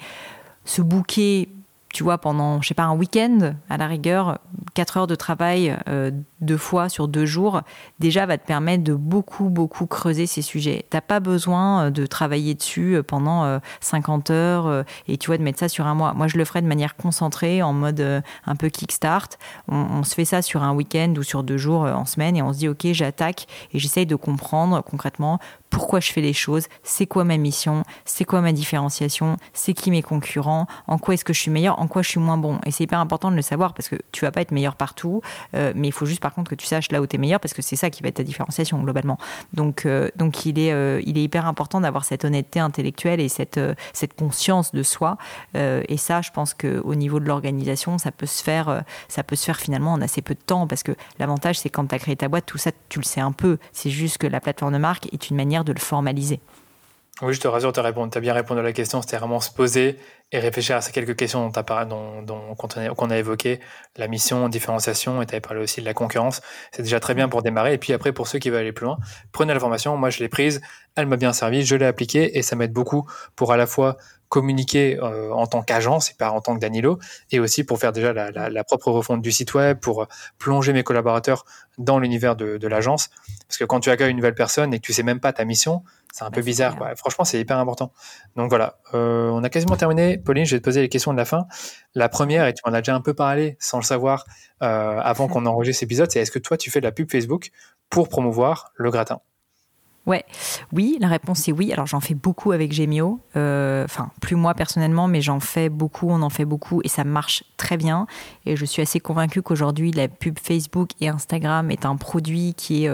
se bouquer tu vois, pendant, je sais pas, un week-end, à la rigueur, quatre heures de travail euh, deux fois sur deux jours, déjà va te permettre de beaucoup, beaucoup creuser ces sujets. T'as pas besoin euh, de travailler dessus euh, pendant 50 heures et tu vois, de mettre ça sur un mois. Moi, je le ferai de manière concentrée, en mode un peu kickstart. On, on, se fait ça sur un week-end ou sur deux jours en semaine et on se dit, OK, j'attaque et j'essaye de comprendre concrètement pourquoi je fais les choses, c'est quoi ma mission, c'est quoi ma différenciation, c'est qui mes concurrents, en quoi est-ce que je suis meilleur, en quoi je suis moins bon. Et c'est hyper important de le savoir parce que tu vas pas être meilleur partout, euh, mais il faut juste par contre que tu saches là où tu es meilleur parce que c'est ça qui va être ta différenciation globalement. Donc, euh, donc il, est, euh, il est hyper important d'avoir cette honnêteté intellectuelle et cette, cette conscience de soi. et ça, je pense qu'au niveau de l'organisation, ça peut se faire, ça peut se faire finalement en assez peu de temps parce que l'avantage, c'est quand tu as créé ta boîte, tout ça, tu le sais un peu. C'est juste que la plateforme de marque est une manière de le formaliser. Oui, je te rassure, tu as, bien répondu à la question. C'était vraiment se poser et réfléchir à ces quelques questions dont, qu'on a, évoqué, la mission, différenciation, et tu avais parlé aussi de la concurrence. C'est déjà très bien pour démarrer. Et puis après, pour ceux qui veulent aller plus loin, prenez la formation. Moi, je l'ai prise, elle m'a bien servi, je l'ai appliquée et ça m'aide beaucoup pour à la fois communiquer euh, en tant qu'agence et pas en tant que Danilo, et aussi pour faire déjà la, propre refonte du site web, pour plonger mes collaborateurs dans l'univers de, de l'agence. Parce que quand tu accueilles une nouvelle personne et que tu sais même pas ta mission, c'est un peu bizarre. Quoi. Franchement, c'est hyper important. Donc voilà, euh, on a quasiment terminé. Pauline, je vais te poser les questions de la fin. La première, et tu en as déjà un peu parlé sans le savoir euh, avant <laughs> qu'on enregistre cet épisode, c'est est-ce que toi, tu fais de la pub Facebook pour promouvoir le gratin? Ouais, oui, la réponse est oui. Alors j'en fais beaucoup avec Gemio, euh, enfin plus moi personnellement, mais j'en fais beaucoup, on en fait beaucoup et ça marche très bien. Et je suis assez convaincue qu'aujourd'hui la pub Facebook et Instagram est un produit qui est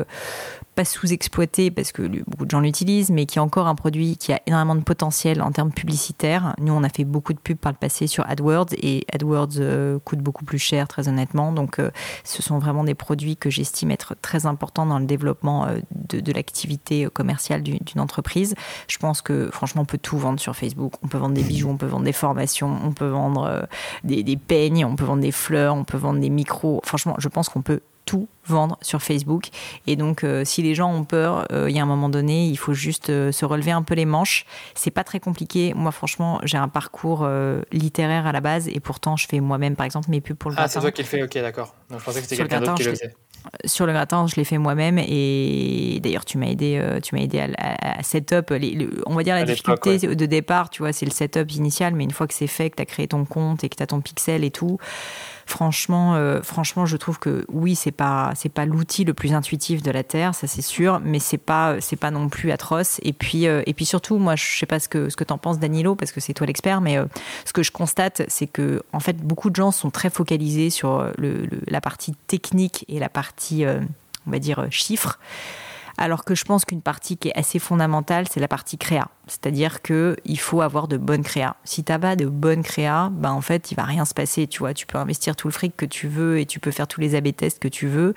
pas sous-exploité parce que beaucoup de gens l'utilisent, mais qui est encore un produit qui a énormément de potentiel en termes publicitaires. Nous, on a fait beaucoup de pubs par le passé sur AdWords et AdWords euh, coûte beaucoup plus cher, très honnêtement. Donc, euh, ce sont vraiment des produits que j'estime être très importants dans le développement euh, de, l'activité commerciale d'une entreprise. Je pense que, franchement, on peut tout vendre sur Facebook. On peut vendre des bijoux, on peut vendre des formations, on peut vendre des, des peignes, on peut vendre des fleurs, on peut vendre des micros. Franchement, je pense qu'on peut tout vendre sur Facebook. Et donc, euh, si les gens ont peur, euh, il y a un moment donné, il faut juste euh, se relever un peu les manches. C'est pas très compliqué. Moi, franchement, j'ai un parcours littéraire à la base et pourtant, je fais moi-même, par exemple, mes pubs pour le ah, c'est toi qui le fais, ok, d'accord. je pensais que c'était quelqu'un d'autre qui le faisait. Sur le gratin, je l'ai fait moi-même et d'ailleurs tu m'as aidé, tu m'as aidé à, setup. on va dire la difficulté de départ, tu vois, c'est le setup initial, mais une fois que c'est fait, que tu as créé ton compte et que tu as ton pixel et tout, Franchement, euh, franchement, je trouve que oui, c'est pas c'est pas l'outil le plus intuitif de la terre, ça c'est sûr, mais c'est pas c'est pas non plus atroce. Et puis euh, et puis surtout, moi, je sais pas ce que ce que t'en penses, Danilo, parce que c'est toi l'expert, mais euh, ce que je constate, c'est que en fait, beaucoup de gens sont très focalisés sur la partie technique et la partie, on va dire, chiffres Alors que je pense qu'une partie qui est assez fondamentale, c'est la partie créa. C'est-à-dire qu'il faut avoir de bonnes créas. Si tu n'as pas de bonnes créas, ben en fait, il va rien se passer. Tu vois, tu peux investir tout le fric que tu veux et tu peux faire tous les AB tests que tu veux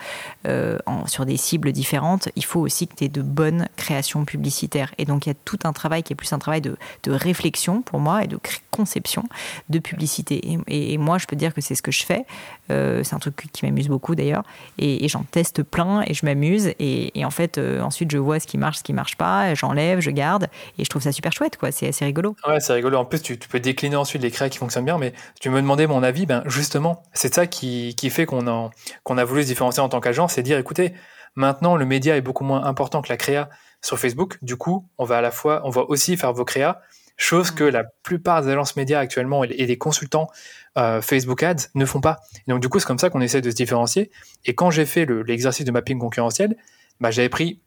euh, sur des cibles différentes. Il faut aussi que tu aies de bonnes créations publicitaires. Et donc, il y a tout un travail qui est plus un travail de, réflexion pour moi et de conception de publicité. Et, moi, je peux dire que c'est ce que je fais. Euh, c'est un truc qui m'amuse beaucoup d'ailleurs. Et, j'en teste plein et je m'amuse. Et, en fait, euh, ensuite, je vois ce qui marche, ce qui marche pas. J'enlève, je garde. Et je trouve ça super chouette, quoi. C'est assez rigolo. Ouais, c'est rigolo. En plus, tu, peux décliner ensuite les créas qui fonctionnent bien. Mais tu me demandais mon avis. Ben, justement, c'est ça qui, qui fait qu'on a, qu'on a voulu se différencier en tant qu'agence. C'est dire, écoutez, maintenant, le média est beaucoup moins important que la créa sur Facebook. Du coup, on va à la fois, on va aussi faire vos créas chose que la plupart des agences médias actuellement et des consultants euh, Facebook Ads ne font pas. donc du coup, c'est comme ça qu'on essaie de se différencier. Et quand j'ai fait l'exercice de mapping concurrentiel, bah, j'avais pris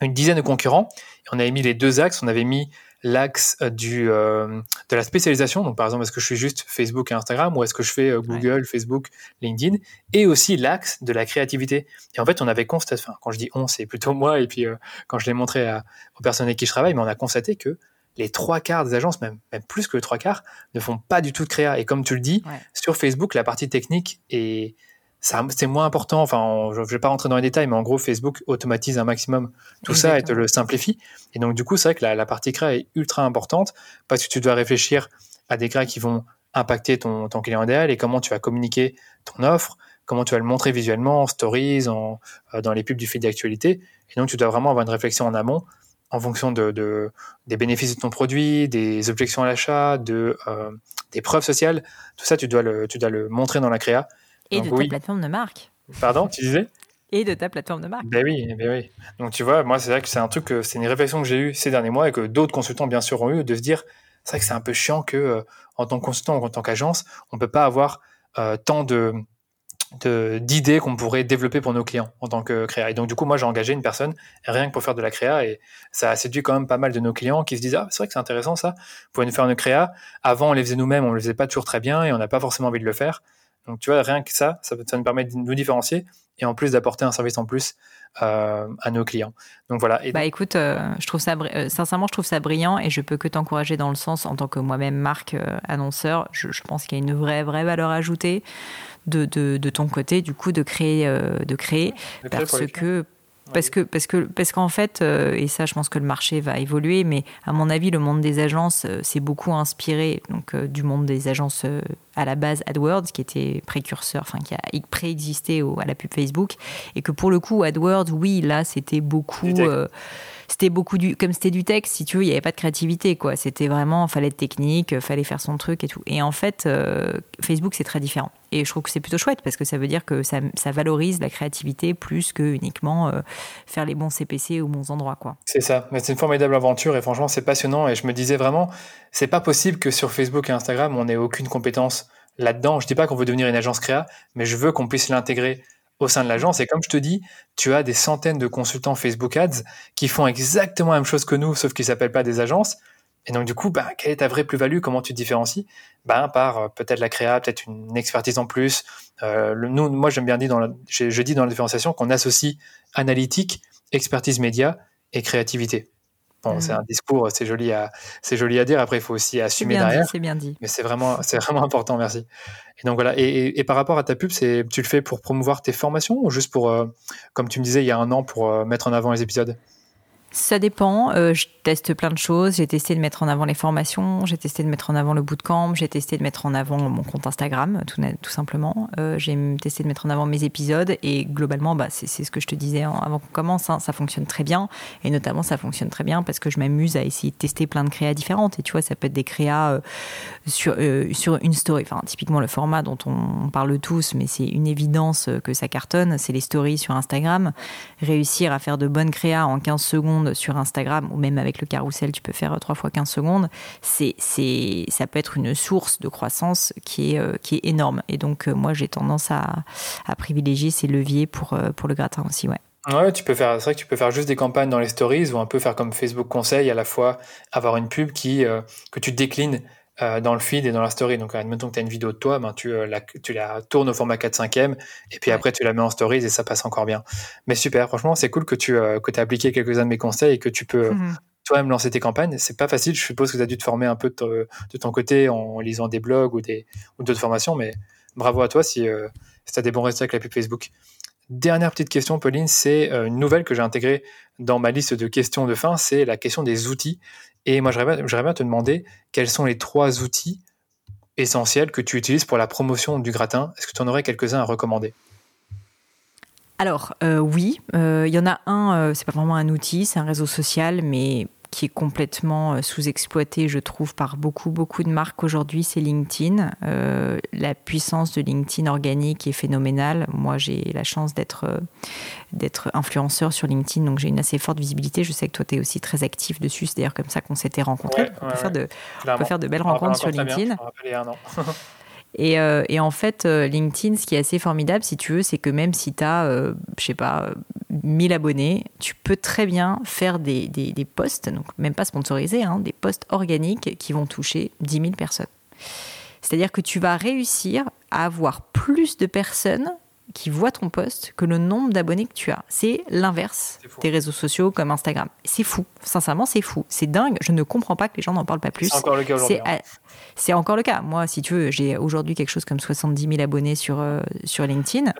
une dizaine de concurrents et on avait mis les deux axes. On avait mis l'axe du euh, de la spécialisation. Donc par exemple, est-ce que je suis juste Facebook et Instagram ou est-ce que je fais euh, Google, Facebook, LinkedIn? Et aussi l'axe de la créativité. Et en fait, on avait constaté, enfin quand je dis on, c'est plutôt moi et puis quand je l'ai montré aux personnes avec qui je travaille, mais on a constaté que les trois quarts des agences, même, même plus que les trois quarts, ne font pas du tout de créa. Et comme tu le dis, sur Facebook, la partie technique est c'est moins important. Enfin, je ne vais pas rentrer dans les détails, mais en gros, Facebook automatise un maximum tout ça et te le simplifie. Et donc, du coup, c'est vrai que la, partie créa est ultra importante parce que tu dois réfléchir à des créas qui vont impacter ton, ton client idéal et comment tu vas communiquer ton offre, comment tu vas le montrer visuellement en stories, en, euh, dans les pubs du feed d'actualité. Et donc, tu dois vraiment avoir une réflexion en amont en fonction de, des bénéfices de ton produit, des objections à l'achat, de, euh, des preuves sociales. Tout ça, tu dois le, tu dois le montrer dans la créa. Et de ta plateforme de marque. Pardon, tu disais? Et de ta plateforme de marque. Ben oui, ben oui. Donc tu vois, moi, c'est vrai que c'est un truc, c'est une réflexion que j'ai eue ces derniers mois et que d'autres consultants, bien sûr, ont eu, de se dire, c'est vrai que c'est un peu chiant que, euh, en tant que consultant ou en tant qu'agence, on ne peut pas avoir euh, tant de d'idées qu'on pourrait développer pour nos clients en tant que créa. Et donc, du coup, moi, j'ai engagé une personne rien que pour faire de la créa et ça a séduit quand même pas mal de nos clients qui se disent, ah, c'est vrai que c'est intéressant ça, vous pouvez nous faire une créa. Avant, on les faisait nous-mêmes, on le faisait pas toujours très bien et on n'a pas forcément envie de le faire. Donc, tu vois, rien que ça, ça, ça nous permet de nous différencier et en plus d'apporter un service en plus euh, à nos clients. Donc voilà. bah écoute, euh, je trouve ça euh, sincèrement, je trouve ça brillant et je peux que t'encourager dans le sens en tant que moi-même marque annonceur. Je, je pense qu'il y a une vraie vraie valeur ajoutée de, de, ton côté, du coup, de créer, de créer parce que parce que parce que parce qu'en fait euh, et ça je pense que le marché va évoluer mais à mon avis le monde des agences euh, s'est beaucoup inspiré donc du monde des agences à la base AdWords qui était précurseur enfin qui a préexisté à la pub Facebook. Et que pour le coup AdWords oui là c'était beaucoup c'était beaucoup du, comme c'était du texte, si tu veux, il n'y avait pas de créativité, quoi. C'était vraiment, fallait être technique, fallait faire son truc et tout. Et en fait, euh, Facebook, c'est très différent. Et je trouve que c'est plutôt chouette parce que ça veut dire que ça, ça valorise la créativité plus que uniquement euh, faire les bons CPC aux bons endroits, quoi. C'est ça. C'est une formidable aventure et franchement, c'est passionnant. Et je me disais vraiment, c'est pas possible que sur Facebook et Instagram, on n'ait aucune compétence là-dedans. Je dis pas qu'on veut devenir une agence créa, mais je veux qu'on puisse l'intégrer au sein de l'agence. Et comme je te dis, tu as des centaines de consultants Facebook Ads qui font exactement la même chose que nous, sauf qu'ils s'appellent pas des agences. Et donc, du coup, ben, quelle est ta vraie plus-value? Comment tu te différencies? Ben, Par euh, peut-être la créa, peut-être une expertise en plus. Euh, nous, moi, j'aime bien dire, dans je, dis dans la différenciation qu'on associe analytique, expertise média et créativité. Bon, mmh. c'est un discours, c'est joli à, c'est joli à dire. Après, il faut aussi assumer derrière. C'est bien dit. Mais c'est vraiment, <laughs> c'est vraiment important. Merci. Et donc voilà. Et, par rapport à ta pub, c'est, tu le fais pour promouvoir tes formations ou juste pour, euh, comme tu me disais il y a un an, pour euh, mettre en avant les épisodes? Ça dépend. Euh, je teste plein de choses. J'ai testé de mettre en avant les formations, j'ai testé de mettre en avant le bootcamp, j'ai testé de mettre en avant mon compte Instagram, tout, simplement. Euh, j'ai testé de mettre en avant mes épisodes et globalement, bah, c'est ce que je te disais avant qu'on commence. Hein, ça fonctionne très bien et notamment ça fonctionne très bien parce que je m'amuse à essayer de tester plein de créas différentes. Et tu vois, ça peut être des créas euh, sur, sur une story. Enfin, typiquement le format dont on parle tous, mais c'est une évidence que ça cartonne, c'est les stories sur Instagram. Réussir à faire de bonnes créas en 15 secondes sur Instagram ou même avec le carrousel, tu peux faire 3 fois 15 secondes. C'est, c'est, ça peut être une source de croissance qui est, euh, qui est énorme. Et donc, euh, moi, j'ai tendance à, à, privilégier ces leviers pour, euh, pour le gratin aussi, ouais. Ouais, tu peux faire, c'est vrai que tu peux faire juste des campagnes dans les stories ou un peu faire comme Facebook conseille, à la fois avoir une pub qui, que tu déclines dans le feed et dans la story. Donc, admettons que tu as une vidéo de toi, ben, tu, la, tu la tournes au format 4-5e et puis après tu la mets en stories et ça passe encore bien. Mais super, franchement, c'est cool que tu que aies appliqué quelques-uns de mes conseils et que tu peux mmh toi-même lancer tes campagnes. C'est pas facile. Je suppose que tu as dû te former un peu de, ton côté en lisant des blogs ou ou d'autres formations, mais bravo à toi si, si tu as des bons résultats avec la pub Facebook. Dernière petite question, Pauline, c'est euh, une nouvelle que j'ai intégrée dans ma liste de questions de fin, c'est la question des outils. Et moi, j'aimerais bien te demander quels sont les trois outils essentiels que tu utilises pour la promotion du gratin. Est-ce que tu en aurais quelques-uns à recommander? Alors euh, oui, euh, il y en a un, c'est pas vraiment un outil, c'est un réseau social, mais qui est complètement euh, sous-exploité, je trouve, par beaucoup, beaucoup de marques aujourd'hui, c'est LinkedIn. Euh, la puissance de LinkedIn organique est phénoménale. Moi, j'ai la chance d'être euh, d'être influenceur sur LinkedIn, donc j'ai une assez forte visibilité. Je sais que toi, tu es aussi très actif dessus. C'est d'ailleurs comme ça qu'on s'était rencontrés. on, peut faire de, on, peut faire de, belles rencontres sur LinkedIn. <laughs> et, en fait, euh, LinkedIn, ce qui est assez formidable, si tu veux, c'est que même si tu as, euh, je sais pas, 1000 abonnés, tu peux très bien faire des, des, posts, donc même pas sponsorisés, hein, des posts organiques qui vont toucher 10 000 personnes. C'est-à-dire que tu vas réussir à avoir plus de personnes qui voient ton post que le nombre d'abonnés que tu as. C'est l'inverse des réseaux sociaux comme Instagram. C'est fou. Sincèrement, c'est fou. C'est dingue. Je ne comprends pas que les gens n'en parlent pas plus. C'est encore le cas aujourd'hui. C'est encore le cas. Moi, si tu veux, j'ai aujourd'hui quelque chose comme 70 000 abonnés sur, euh, sur LinkedIn.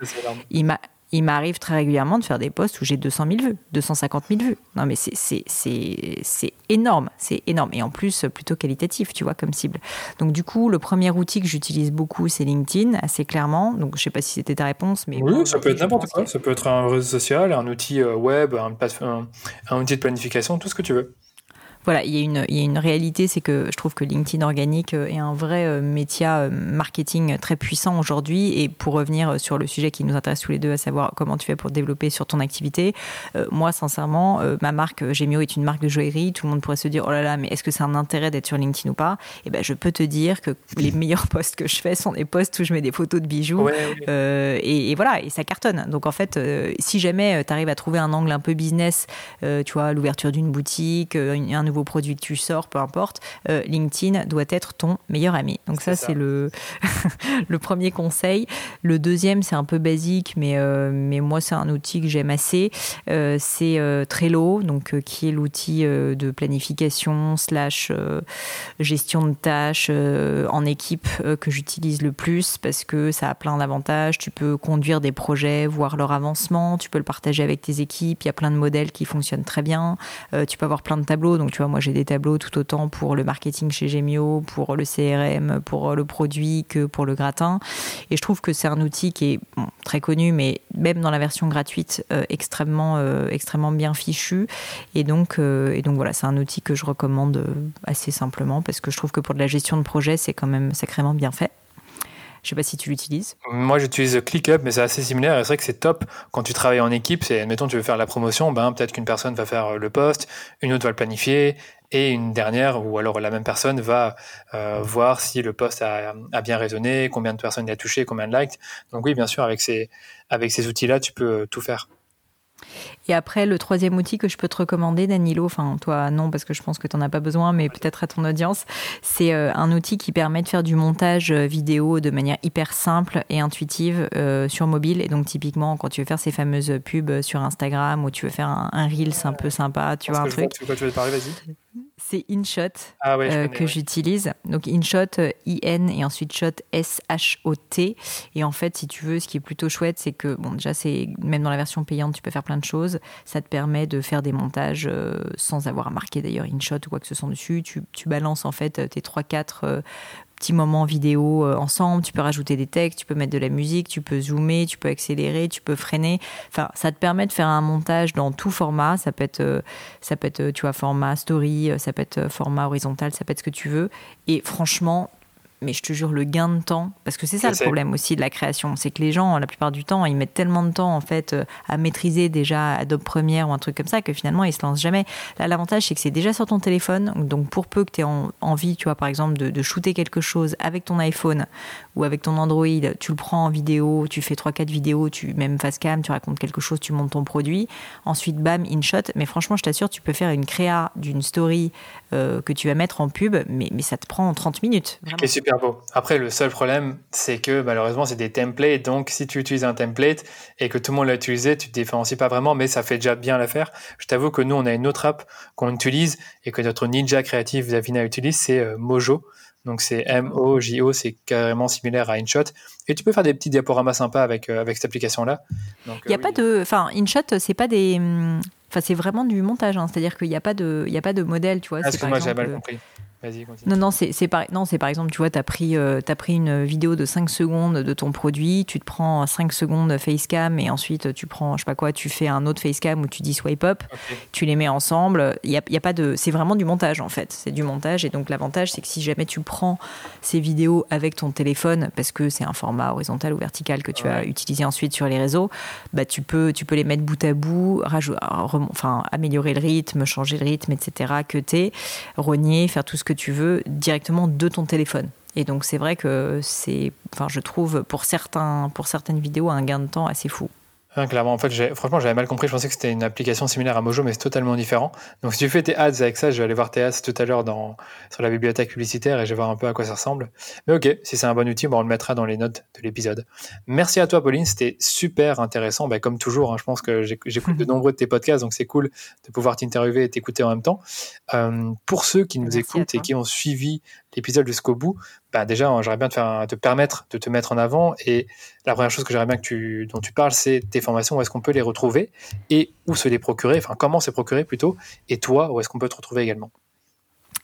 Il m'a il m'arrive très régulièrement de faire des posts où j'ai 200 000 vues, 250 000 vues. Non, mais c'est énorme, c'est énorme. Et en plus, plutôt qualitatif, tu vois, comme cible. Donc, du coup, le premier outil que j'utilise beaucoup, c'est LinkedIn, assez clairement. Donc, je sais pas si c'était ta réponse, mais. Oui, ça peut être n'importe quoi. Ça peut être un réseau social, un outil euh, web, un, un outil de planification, tout ce que tu veux voilà, il y, a une, il y a une réalité, c'est que je trouve que LinkedIn organique euh, est un vrai euh, métier euh, marketing très puissant aujourd'hui. Et pour revenir sur le sujet qui nous intéresse tous les deux, à savoir comment tu fais pour développer sur ton activité, moi, sincèrement, ma marque Gemio est une marque de joaillerie. Tout le monde pourrait se dire, oh là là, mais est-ce que c'est un intérêt d'être sur LinkedIn ou pas? Eh ben, je peux te dire que les <laughs> meilleurs posts que je fais sont des posts où je mets des photos de bijoux. et, voilà, et ça cartonne. Donc en fait, si jamais tu arrives à trouver un angle un peu business, tu vois, l'ouverture d'une boutique, un nouveau produit que tu sors, peu importe, euh, LinkedIn doit être ton meilleur ami. Donc ça, c'est le, <laughs> le premier conseil. Le deuxième, c'est un peu basique, mais, euh, mais moi, c'est un outil que j'aime assez. Euh, c'est Trello, donc, qui est l'outil de planification slash gestion de tâches en équipe que j'utilise le plus parce que ça a plein d'avantages. Tu peux conduire des projets, voir leur avancement, tu peux le partager avec tes équipes. Il y a plein de modèles qui fonctionnent très bien. tu peux avoir plein de tableaux. Donc, tu moi, j'ai des tableaux tout autant pour le marketing chez Gemio, pour le CRM, pour le produit que pour le gratin. Et je trouve que c'est un outil qui est très connu, mais même dans la version gratuite, euh, extrêmement, euh, extrêmement bien fichu. Et donc, euh, et donc voilà, c'est un outil que je recommande assez simplement parce que je trouve que pour de la gestion de projet, c'est quand même sacrément bien fait. Je sais pas si tu l'utilises. Moi, j'utilise ClickUp, mais c'est assez similaire. C'est vrai que c'est top quand tu travailles en équipe. C'est, admettons, tu veux faire la promotion, ben, peut-être qu'une personne va faire le poste, une autre va le planifier, et une dernière ou alors la même personne va euh, voir si le poste a, a, bien résonné, combien de personnes il a touché, combien de likes. Donc oui, bien sûr, avec ces, avec ces outils-là, tu peux tout faire. Et après, le troisième outil que je peux te recommander, Danilo, enfin toi non parce que je pense que tu n'en as pas besoin, mais peut-être à ton audience, c'est euh, un outil qui permet de faire du montage euh, vidéo de manière hyper simple et intuitive euh, sur mobile. Et donc typiquement, quand tu veux faire ces fameuses pubs sur Instagram ou tu veux faire un, un Reels un peu sympa, tu vois un truc. tu veux parler, vas-y c'est InShot ah euh, que j'utilise. Donc InShot, euh, I-N et ensuite Shot, S-H-O-T. Et en fait, si tu veux, ce qui est plutôt chouette, c'est que, bon, déjà, c'est même dans la version payante, tu peux faire plein de choses. Ça te permet de faire des montages euh, sans avoir à marquer d'ailleurs InShot ou quoi que ce soit dessus. Tu, tu balances en fait tes 3-4 petits moments vidéo euh, ensemble, tu peux rajouter des textes, tu peux mettre de la musique, tu peux zoomer, tu peux accélérer, tu peux freiner. Enfin, ça te permet de faire un montage dans tout format. Ça peut être, euh, ça peut être, tu vois, format story, euh, ça peut être format horizontal, ça peut être ce que tu veux. Et franchement, mais je te jure, le gain de temps, parce que c'est ça le problème aussi de la création, c'est que les gens, la plupart du temps, ils mettent tellement de temps en fait euh, à maîtriser déjà Adobe Premiere ou un truc comme ça que finalement ils se lancent jamais. Là, l'avantage c'est que c'est déjà sur ton téléphone, donc pour peu que tu aies envie, tu vois, par exemple, de, de, shooter quelque chose avec ton iPhone ou avec ton Android, tu le prends en vidéo, tu fais 3-4 vidéos, tu même face cam, tu racontes quelque chose, tu montes ton produit, ensuite bam, in shot. Mais franchement, je t'assure, tu peux faire une créa d'une story euh, que tu vas mettre en pub, mais, mais ça te prend 30 minutes. Super beau. Après, le seul problème, c'est que malheureusement, c'est des templates. Donc, si tu utilises un template et que tout le monde l'a utilisé, tu te différencies pas vraiment, mais ça fait déjà bien l'affaire. Je t'avoue que nous, on a une autre app qu'on utilise et que notre ninja créatif Davina utilise, c'est euh, Mojo. Donc c'est M-O-J-O, c'est carrément similaire à InShot. Et tu peux faire des petits diaporamas sympas avec, euh, avec cette application-là. Il n'y a pas de. Enfin, InShot, c'est pas des. Enfin, c'est vraiment du montage. Hein. C'est-à-dire qu'il n'y a, pas de, il y a pas de modèle, tu vois. Ah, excuse-moi, j'avais mal compris. Non, non, c'est par, non, par exemple, tu vois, tu as, pris, euh, as pris une vidéo de 5 secondes de ton produit, tu te prends 5 secondes facecam et ensuite tu prends, je sais pas quoi, tu fais un autre facecam où tu dis swipe up, tu les mets ensemble. Il y a, y a, pas de. C'est vraiment du montage en fait. C'est du montage et donc l'avantage, c'est que si jamais tu prends ces vidéos avec ton téléphone, parce que c'est un format horizontal ou vertical que tu vas utiliser ensuite sur les réseaux, bah, tu, peux, tu peux les mettre bout à bout, enfin, améliorer le rythme, changer le rythme, etc., que tu rogner, faire tout ce que que tu veux directement de ton téléphone. Et donc c'est vrai que c'est, enfin je trouve pour certains, pour certaines vidéos un gain de temps assez fou clairement, en fait, franchement, j'avais mal compris. Je pensais que c'était une application similaire à Mojo, mais c'est totalement différent. Donc, si tu fais tes ads avec ça, je vais aller voir tes ads tout à l'heure dans, sur la bibliothèque publicitaire et je vais voir un peu à quoi ça ressemble. Mais ok, si c'est un bon outil, on le mettra dans les notes de l'épisode. Merci à toi, Pauline. C'était super intéressant. Bah, comme toujours, hein, je pense que j'écoute de <laughs> nombreux de tes podcasts, donc c'est cool de pouvoir t'interviewer et t'écouter en même temps. Euh, pour ceux qui nous écoutent et qui ont suivi l'épisode jusqu'au bout, bah déjà, j'aimerais bien te, te permettre de te mettre en avant. Et la première chose que j'aimerais bien que tu, dont tu parles, c'est tes formations. Où est-ce qu'on peut les retrouver et où se les procurer, enfin comment se procurer plutôt. Et toi, où est-ce qu'on peut te retrouver également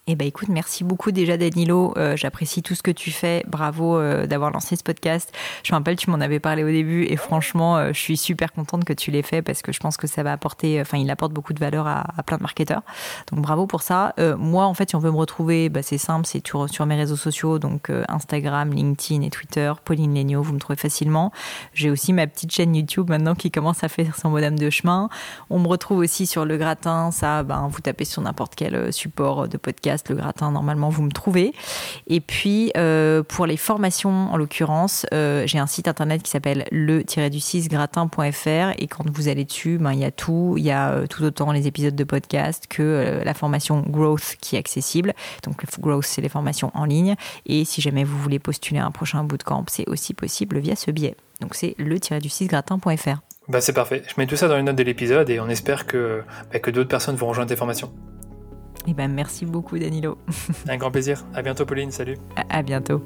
eh ben écoute, merci beaucoup déjà Danilo. Euh, j'apprécie tout ce que tu fais. Bravo euh, d'avoir lancé ce podcast. Je me rappelle, tu m'en avais parlé au début et franchement, euh, je suis super contente que tu l'aies fait parce que je pense que ça va apporter, enfin, il apporte beaucoup de valeur à, plein de marketeurs. Donc bravo pour ça. moi, en fait, si on veut me retrouver, bah, c'est simple, c'est sur, mes réseaux sociaux, donc Instagram, LinkedIn et Twitter. Pauline Legno, vous me trouvez facilement. J'ai aussi ma petite chaîne YouTube maintenant qui commence à faire son modem de chemin. On me retrouve aussi sur le gratin. Ça, ben, vous tapez sur n'importe quel support de podcast le gratin, normalement, vous me trouvez. Et puis, euh, pour les formations, en l'occurrence, euh, j'ai un site internet qui s'appelle le-du6gratin.fr et quand vous allez dessus, ben, il y a tout. Il y a euh, tout autant les épisodes de podcast que la formation Growth qui est accessible. Donc, Growth, c'est les formations en ligne. Et si jamais vous voulez postuler un prochain bootcamp, c'est aussi possible via ce biais. Donc, c'est le-du6gratin.fr. Bah c'est parfait. Je mets tout ça dans les notes de l'épisode et on espère que, bah, que d'autres personnes vont rejoindre tes formations. Eh ben, merci beaucoup, Danilo. <laughs> Un grand plaisir. À bientôt, Pauline. Salut. À, bientôt.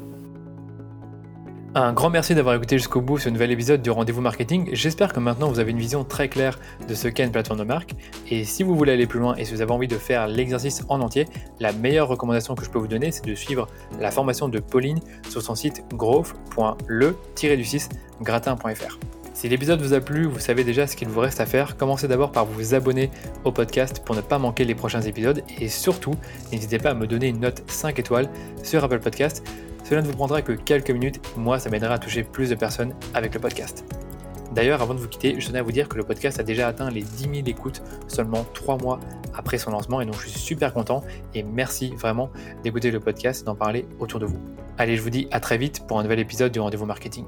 Un grand merci d'avoir écouté jusqu'au bout ce nouvel épisode du Rendez-vous Marketing. J'espère que maintenant vous avez une vision très claire de ce qu'est une plateforme de marque. Et si vous voulez aller plus loin et si vous avez envie de faire l'exercice en entier, la meilleure recommandation que je peux vous donner, c'est de suivre la formation de Pauline sur son site growth.le-du6gratin.fr. Si l'épisode vous a plu, vous savez déjà ce qu'il vous reste à faire. Commencez d'abord par vous abonner au podcast pour ne pas manquer les prochains épisodes et surtout, n'hésitez pas à me donner une note 5 étoiles sur Apple Podcast. Cela ne vous prendra que quelques minutes, moi ça m'aidera à toucher plus de personnes avec le podcast. D'ailleurs, avant de vous quitter, je tenais à vous dire que le podcast a déjà atteint les 10 000 écoutes seulement 3 mois après son lancement et donc je suis super content et merci vraiment d'écouter le podcast et d'en parler autour de vous. Allez, je vous dis à très vite pour un nouvel épisode du Rendez-vous Marketing.